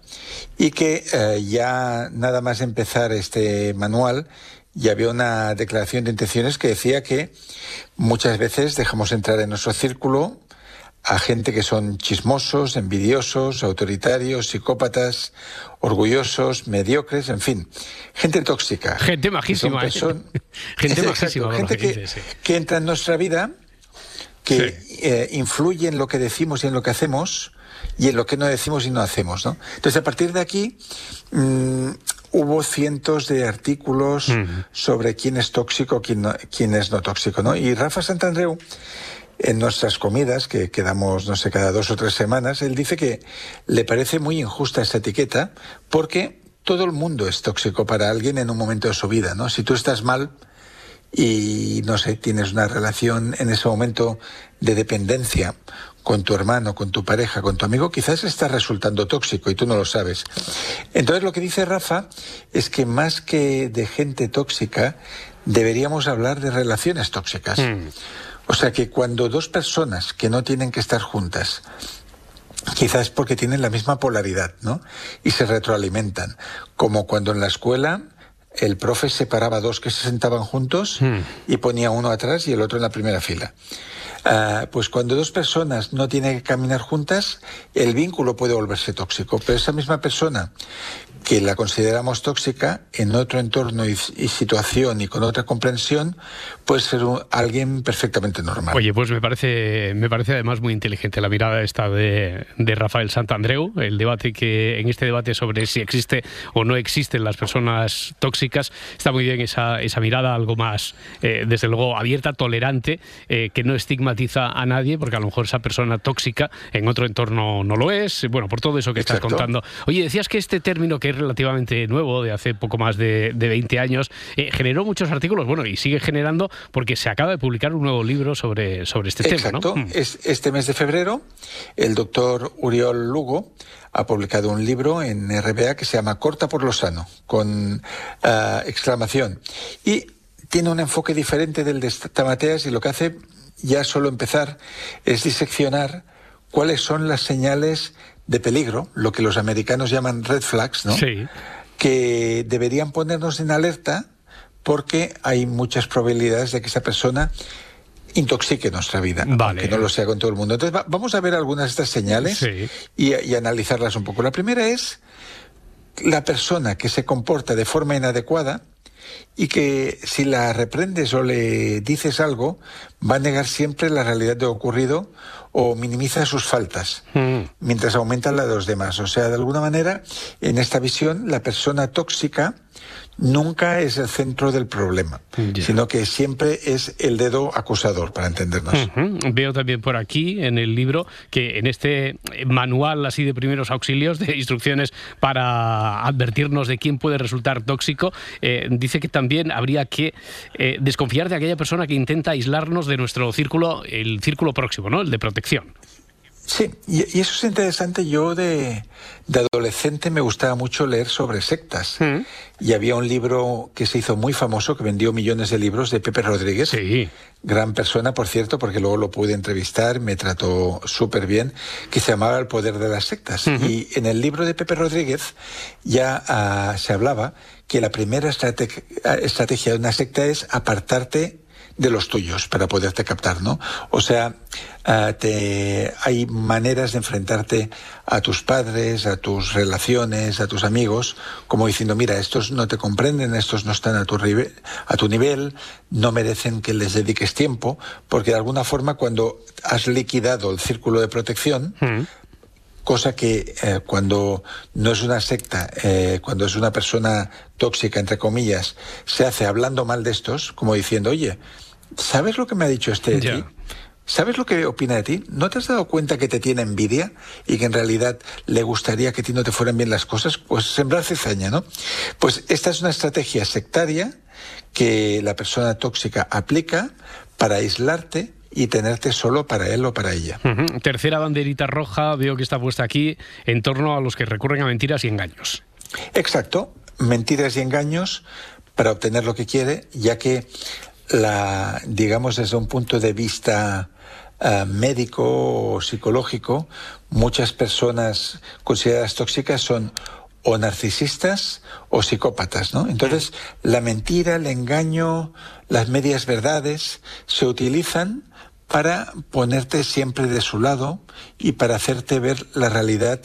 y que eh, ya nada más empezar este manual ya había una declaración de intenciones que decía que muchas veces dejamos entrar en nuestro círculo a gente que son chismosos, envidiosos, autoritarios, psicópatas, orgullosos, mediocres, en fin, gente tóxica.
Gente majísima,
Que
¿eh? Gente
Exacto,
majísima,
gente
que sí.
que entra en nuestra vida, que eh, influye en lo que decimos y en lo que hacemos y en lo que no decimos y no hacemos. ¿no? Entonces, a partir de aquí, mm, hubo cientos de artículos sobre quién es tóxico, quién, no- quién es no tóxico. ¿no? Y Rafa Santandreu, en nuestras comidas, que quedamos, no sé, cada dos o tres semanas, él dice que le parece muy injusta esta etiqueta porque todo el mundo es tóxico para alguien en un momento de su vida, ¿no? Si tú estás mal, y no sé, tienes una relación en ese momento de dependencia con tu hermano, con tu pareja, con tu amigo, quizás está resultando tóxico y tú no lo sabes. Entonces lo que dice Rafa es que más que de gente tóxica, deberíamos hablar de relaciones tóxicas. O sea que cuando dos personas que no tienen que estar juntas, quizás porque tienen la misma polaridad, ¿no? Y se retroalimentan. Como cuando en la escuela el profe separaba dos que se sentaban juntos y ponía uno atrás y el otro en la primera fila. Ah, pues cuando dos personas no tienen que caminar juntas, el vínculo puede volverse tóxico. Pero esa misma persona que la consideramos tóxica en otro entorno y, y situación y con otra comprensión, puede ser un- alguien perfectamente normal.
Oye, pues me parece, me parece además muy inteligente la mirada esta de, de Rafael Santandreu, el debate que en este debate sobre si existe o no existen las personas tóxicas, está muy bien esa, esa mirada algo más, eh, desde luego, abierta, tolerante, eh, que no estigmatiza a nadie, porque a lo mejor esa persona tóxica en otro entorno no lo es, bueno, por todo eso que estás contando. Oye, decías que este término que es relativamente nuevo, de hace poco más de, de 20 años. Eh, generó muchos artículos, bueno, y sigue generando porque se acaba de publicar un nuevo libro sobre, sobre este
Exacto.
tema, ¿no?
Es, este mes de febrero, el doctor Uriol Lugo ha publicado un libro en RBA que se llama Corta por lo sano, con ah, exclamación. Y tiene un enfoque diferente del de Tamateas y lo que hace ya solo empezar es diseccionar cuáles son las señales de peligro, lo que los americanos llaman red flags, ¿no?
Sí.
que deberían ponernos en alerta porque hay muchas probabilidades de que esa persona intoxique nuestra vida, aunque no lo sea con todo el mundo. Entonces va- vamos a ver algunas de estas señales y, y analizarlas un poco. La primera es la persona que se comporta de forma inadecuada y que si la reprendes o le dices algo, va a negar siempre la realidad de lo ocurrido o minimiza sus faltas, mientras aumenta la de los demás. O sea, de alguna manera, en esta visión, la persona tóxica nunca es el centro del problema, sino que siempre es el dedo acusador, para entendernos.
Veo también por aquí en el libro que en este manual así de primeros auxilios, de instrucciones para advertirnos de quién puede resultar tóxico, eh, dice que también habría que eh, desconfiar de aquella persona que intenta aislarnos de nuestro círculo, el círculo próximo, ¿no? El de protección.
Sí, y, y eso es interesante. Yo de, de adolescente me gustaba mucho leer sobre sectas. Y había un libro que se hizo muy famoso, que vendió millones de libros, de Pepe Rodríguez. Gran persona, por cierto, porque luego lo pude entrevistar, me trató súper bien, que se llamaba El poder de las sectas. Y en el libro de Pepe Rodríguez ya ah, se hablaba que la primera ah, estrategia de una secta es apartarte de los tuyos para poderte captar, ¿no? O sea, ah, te, hay maneras de enfrentarte a tus padres, a tus relaciones, a tus amigos, como diciendo, mira, estos no te comprenden, estos no están a tu, a tu nivel, no merecen que les dediques tiempo, porque de alguna forma cuando has liquidado el círculo de protección, cosa que eh, cuando no es una secta, eh, cuando es una persona tóxica, entre comillas, se hace hablando mal de estos, como diciendo, oye, ¿sabes lo que me ha dicho este de ti? ¿Sabes lo que opina de ti? ¿No te has dado cuenta que te tiene envidia y que en realidad le gustaría que a ti no te fueran bien las cosas? Pues sembrar cizaña, ¿no? Pues esta es una estrategia sectaria que la persona tóxica aplica para aislarte y tenerte solo para él o para ella.
Tercera banderita roja, veo que está puesta aquí, en torno a los que recurren a mentiras y engaños.
Exacto, mentiras y engaños para obtener lo que quiere, ya que la, digamos, desde un punto de vista eh, médico o psicológico, muchas personas consideradas tóxicas son o narcisistas o psicópatas, ¿no? Entonces, la mentira, el engaño, las medias verdades se utilizan para ponerte siempre de su lado y para hacerte ver la realidad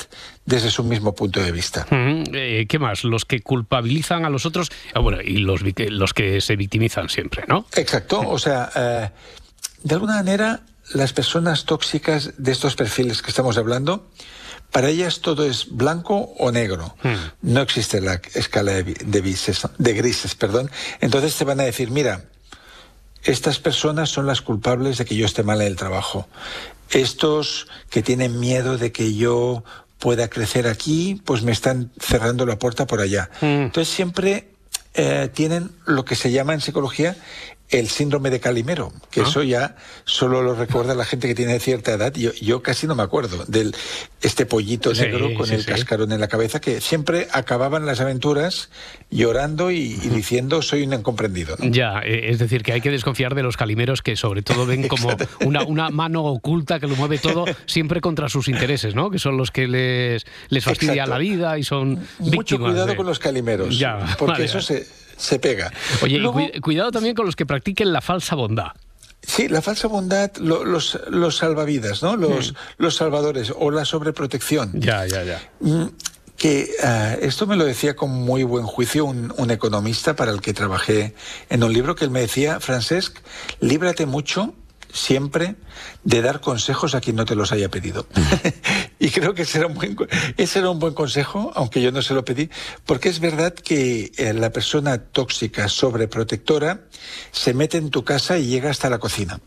desde su mismo punto de vista.
Eh, ¿Qué más? Los que culpabilizan a los otros, ah, bueno, y los, los que se victimizan siempre, ¿no?
Exacto, o sea, eh, de alguna manera las personas tóxicas de estos perfiles que estamos hablando, para ellas todo es blanco o negro. No existe la escala de, de grises, perdón. Entonces te van a decir, mira, estas personas son las culpables de que yo esté mal en el trabajo. Estos que tienen miedo de que yo pueda crecer aquí, pues me están cerrando la puerta por allá. Entonces siempre eh, tienen lo que se llama en psicología el síndrome de Calimero, que
Ah.
eso ya solo lo recuerda la gente que tiene cierta edad. Yo, yo casi no me acuerdo del este pollito
Sí,
negro con
sí,
el
sí.
cascarón en la cabeza que siempre acababan las aventuras llorando y, y diciendo soy un incomprendido. ¿no?
Ya, eh, es decir, que hay que desconfiar de los calimeros que sobre todo ven como una, una mano oculta que lo mueve todo siempre contra sus intereses, ¿no? Que son los que les, les fastidia
Exacto.
la vida y son
Mucho
víctimas
cuidado
de-
con los calimeros,
Ya,
porque
vale,
eso se, se pega.
Oye, y cuidado también con los que practiquen la falsa bondad.
Sí, la falsa bondad, lo- los, los salvavidas, ¿no? Los, los salvadores o la sobreprotección.
Ya, ya, ya.
Mm, Que ah, esto me lo decía con muy buen juicio un, un economista para el que trabajé en un libro que él me decía, Francesc, líbrate mucho siempre de dar consejos a quien no te los haya pedido. y creo que ese era, un buen, ese era un buen consejo, aunque yo no se lo pedí, porque es verdad que eh, la persona tóxica, sobreprotectora, se mete en tu casa y llega hasta la cocina.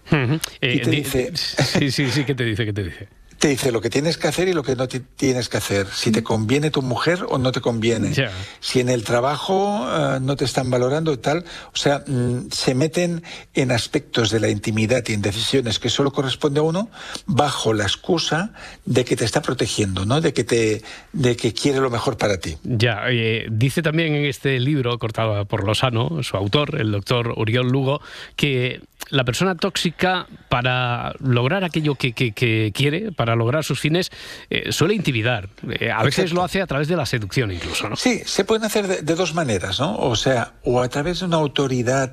Eh,
Y te
di-
dice-
Sí, sí, sí, ¿qué te dice? ¿Qué te dice?
Te dice lo que tienes que hacer y lo que no ti- tienes que hacer. Si te conviene tu mujer o no te conviene. Si en el trabajo eh, no te están valorando y tal. O sea, mm, se meten en aspectos de la intimidad y en decisiones que solo corresponde a uno bajo la excusa de que te está protegiendo, ¿no? De que te, de que quiere lo mejor para ti.
Ya, eh, dice también en este libro, cortado por Lozano, su autor, el doctor Uriol Lugo, que la persona tóxica, para lograr aquello que, que- que quiere, para lograr sus fines, eh, suele intimidar. Eh, a veces
Exacto.
lo hace a través de la seducción incluso, ¿no?
Sí, se pueden hacer de, de dos maneras, ¿no? O sea, o a través de una autoridad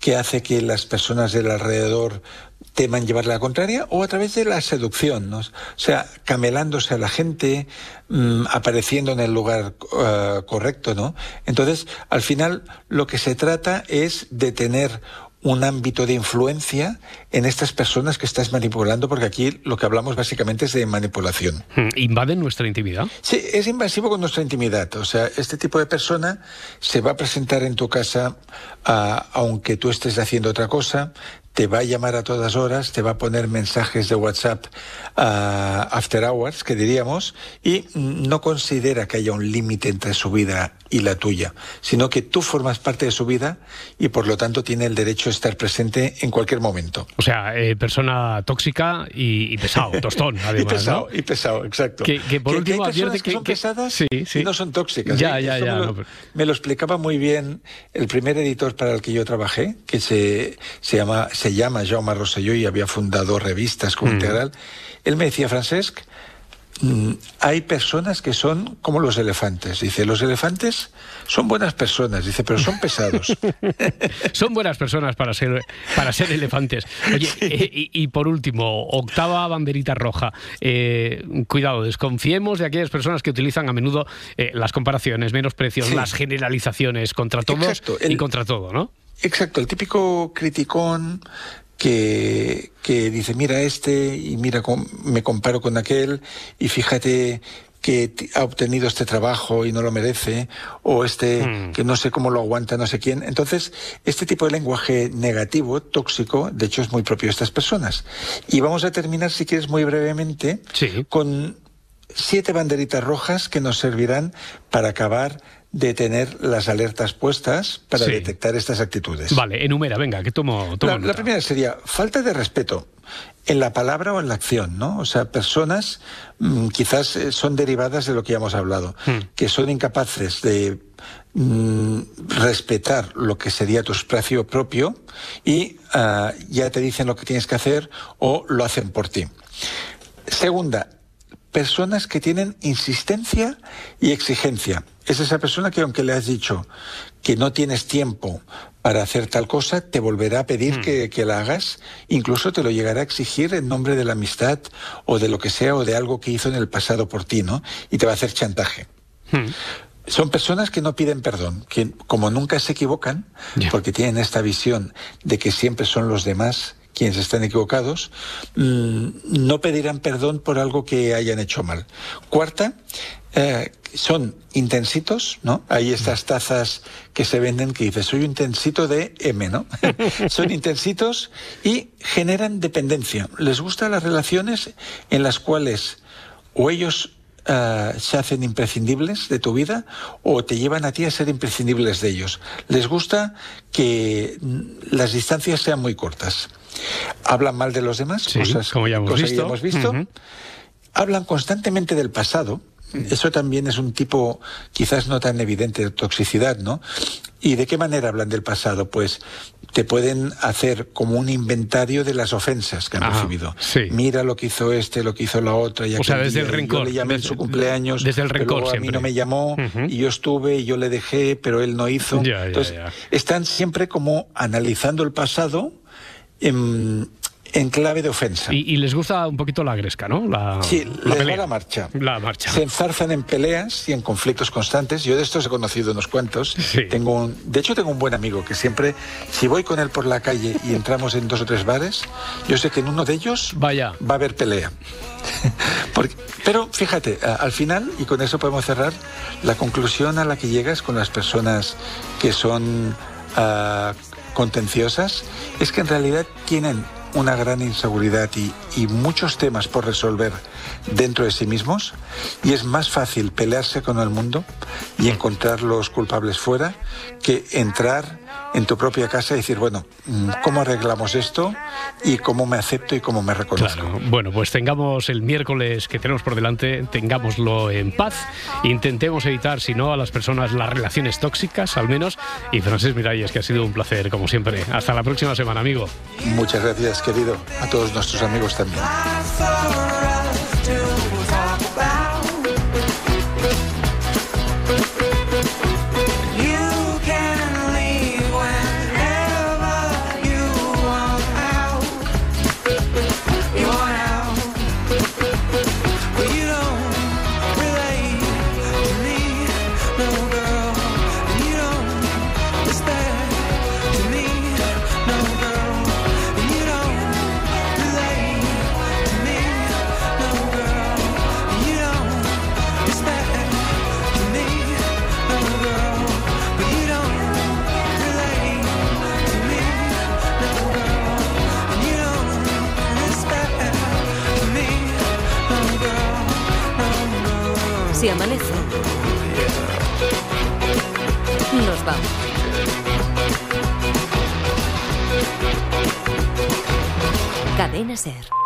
que hace que las personas del alrededor teman llevarle la contraria, o a través de la seducción, ¿no? O sea, camelándose a la gente, mm, apareciendo en el lugar eh, correcto, ¿no? Entonces, al final, lo que se trata es de tener un ámbito de influencia en estas personas que estás manipulando, porque aquí lo que hablamos básicamente es de manipulación.
Mm, ¿Invaden nuestra intimidad?
Sí, es invasivo con nuestra intimidad. O sea, este tipo de persona se va a presentar en tu casa ah, aunque tú estés haciendo otra cosa, te va a llamar a todas horas, te va a poner mensajes de WhatsApp ah, after hours, que diríamos, y no considera que haya un límite entre su vida y la tuya, sino que tú formas parte de su vida y por lo tanto tiene el derecho a estar presente en cualquier momento.
O sea, eh, persona tóxica y, y pesado, tostón, además.
y pesado,
¿no?
y pesado, exacto.
Que, que por
Que- que
último
hay
advierte
personas que son pesadas
sí, sí.
y no son tóxicas.
Ya,
¿eh?
ya, ya.
Me lo,
no, pero-
me lo explicaba muy bien el primer editor para el que yo trabajé, que se, se llama se llama Jaume Rosselló y había fundado revistas como
Mm.
Integral. Él me decía, Francesc, mm, hay personas que son como los elefantes. Dice, los elefantes son buenas personas, dice, pero son pesados.
Son buenas personas para ser, para ser elefantes. Oye, eh, y, y por último, octava banderita roja. Eh, cuidado, desconfiemos de aquellas personas que utilizan a menudo eh, las comparaciones, menosprecios,
Sí.
las generalizaciones contra todos
Exacto,
y
el-
contra todo, ¿no?
Exacto, el típico criticón que, que dice, mira este y mira, me comparo con aquel y fíjate que ha obtenido este trabajo y no lo merece, o este
Mm.
que no sé cómo lo aguanta no sé quién. Entonces, este tipo de lenguaje negativo, tóxico, de hecho es muy propio de estas personas. Y vamos a terminar, si quieres, muy brevemente, con siete banderitas rojas que nos servirán para acabar de tener las alertas puestas para
Sí.
detectar estas actitudes.
Vale, enumera, venga, que tomo, tomo
La, la primera sería falta de respeto en la palabra o en la acción, ¿no? O sea, personas mm, quizás eh, son derivadas de lo que ya hemos hablado,
Hmm.
que son incapaces de mm, respetar lo que sería tu espacio propio y ah, ya te dicen lo que tienes que hacer o lo hacen por ti. Segunda, personas que tienen insistencia y exigencia. Es esa persona que aunque le has dicho que no tienes tiempo para hacer tal cosa, te volverá a pedir que, que la hagas, incluso te lo llegará a exigir en nombre de la amistad o de lo que sea o de algo que hizo en el pasado por ti, ¿no? Y te va a hacer chantaje. Son personas que no piden perdón, que como nunca se equivocan, porque tienen esta visión de que siempre son los demás quienes están equivocados, mm, no pedirán perdón por algo que hayan hecho mal. Cuarta, eh, son intensitos, ¿no? Hay estas tazas que se venden que dice, soy un intensito de M, ¿no? son intensitos y generan dependencia. Les gustan las relaciones en las cuales o ellos ah, se hacen imprescindibles de tu vida o te llevan a ti a ser imprescindibles de ellos. Les gusta que mm, las distancias sean muy cortas. Hablan mal de los demás,
Sí,
cosas,
como ya hemos
cosas que
visto.
ya hemos visto.
Ujú.
Hablan constantemente del pasado. Eso también es un tipo quizás no tan evidente de toxicidad, ¿no? ¿Y de qué manera hablan del pasado? Pues te pueden hacer como un inventario de las ofensas que han
Ajá,
recibido.
sí.
Mira lo que hizo este, lo que hizo la otra. Y
O sea, desde el
día, y
rencor,
Yo le llamé en
desde-
su cumpleaños.
desde el rencor
luego a mí
siempre.
no me llamó
Ujú.
y yo estuve y yo le dejé, pero él no hizo.
Ya, ya,
Entonces,
ya.
están siempre como analizando el pasado en, en clave de ofensa.
Y, y les gusta un poquito la gresca, ¿no? La,
Sí,
la pelea.
la marcha.
La marcha.
Se enzarzan en peleas y en conflictos constantes. Yo de estos he conocido unos cuantos. Tengo un, de hecho, tengo un buen amigo que siempre, si voy con él por la calle y entramos en dos o tres bares, yo sé que en uno de ellos
Vaya.
va a haber pelea. Porque- pero fíjate, al final, y con eso podemos cerrar, la conclusión a la que llegas con las personas que son ah, contenciosas es que en realidad tienen una gran inseguridad y, muchos temas por resolver dentro de sí mismos y es más fácil pelearse con el mundo y encontrar los culpables fuera que entrar en tu propia casa y decir, bueno, mm, ¿cómo arreglamos esto? Y cómo me acepto y cómo me reconozco.
Claro. Bueno, pues tengamos el miércoles que tenemos por delante, tengámoslo en paz, intentemos evitar, si no, a las personas las relaciones tóxicas, al menos. Y Francés Miralles, que ha sido un placer, como siempre. Hasta la próxima semana, amigo.
Muchas gracias, querido. A todos nuestros amigos también.
Nos vamos. Cadena Ser.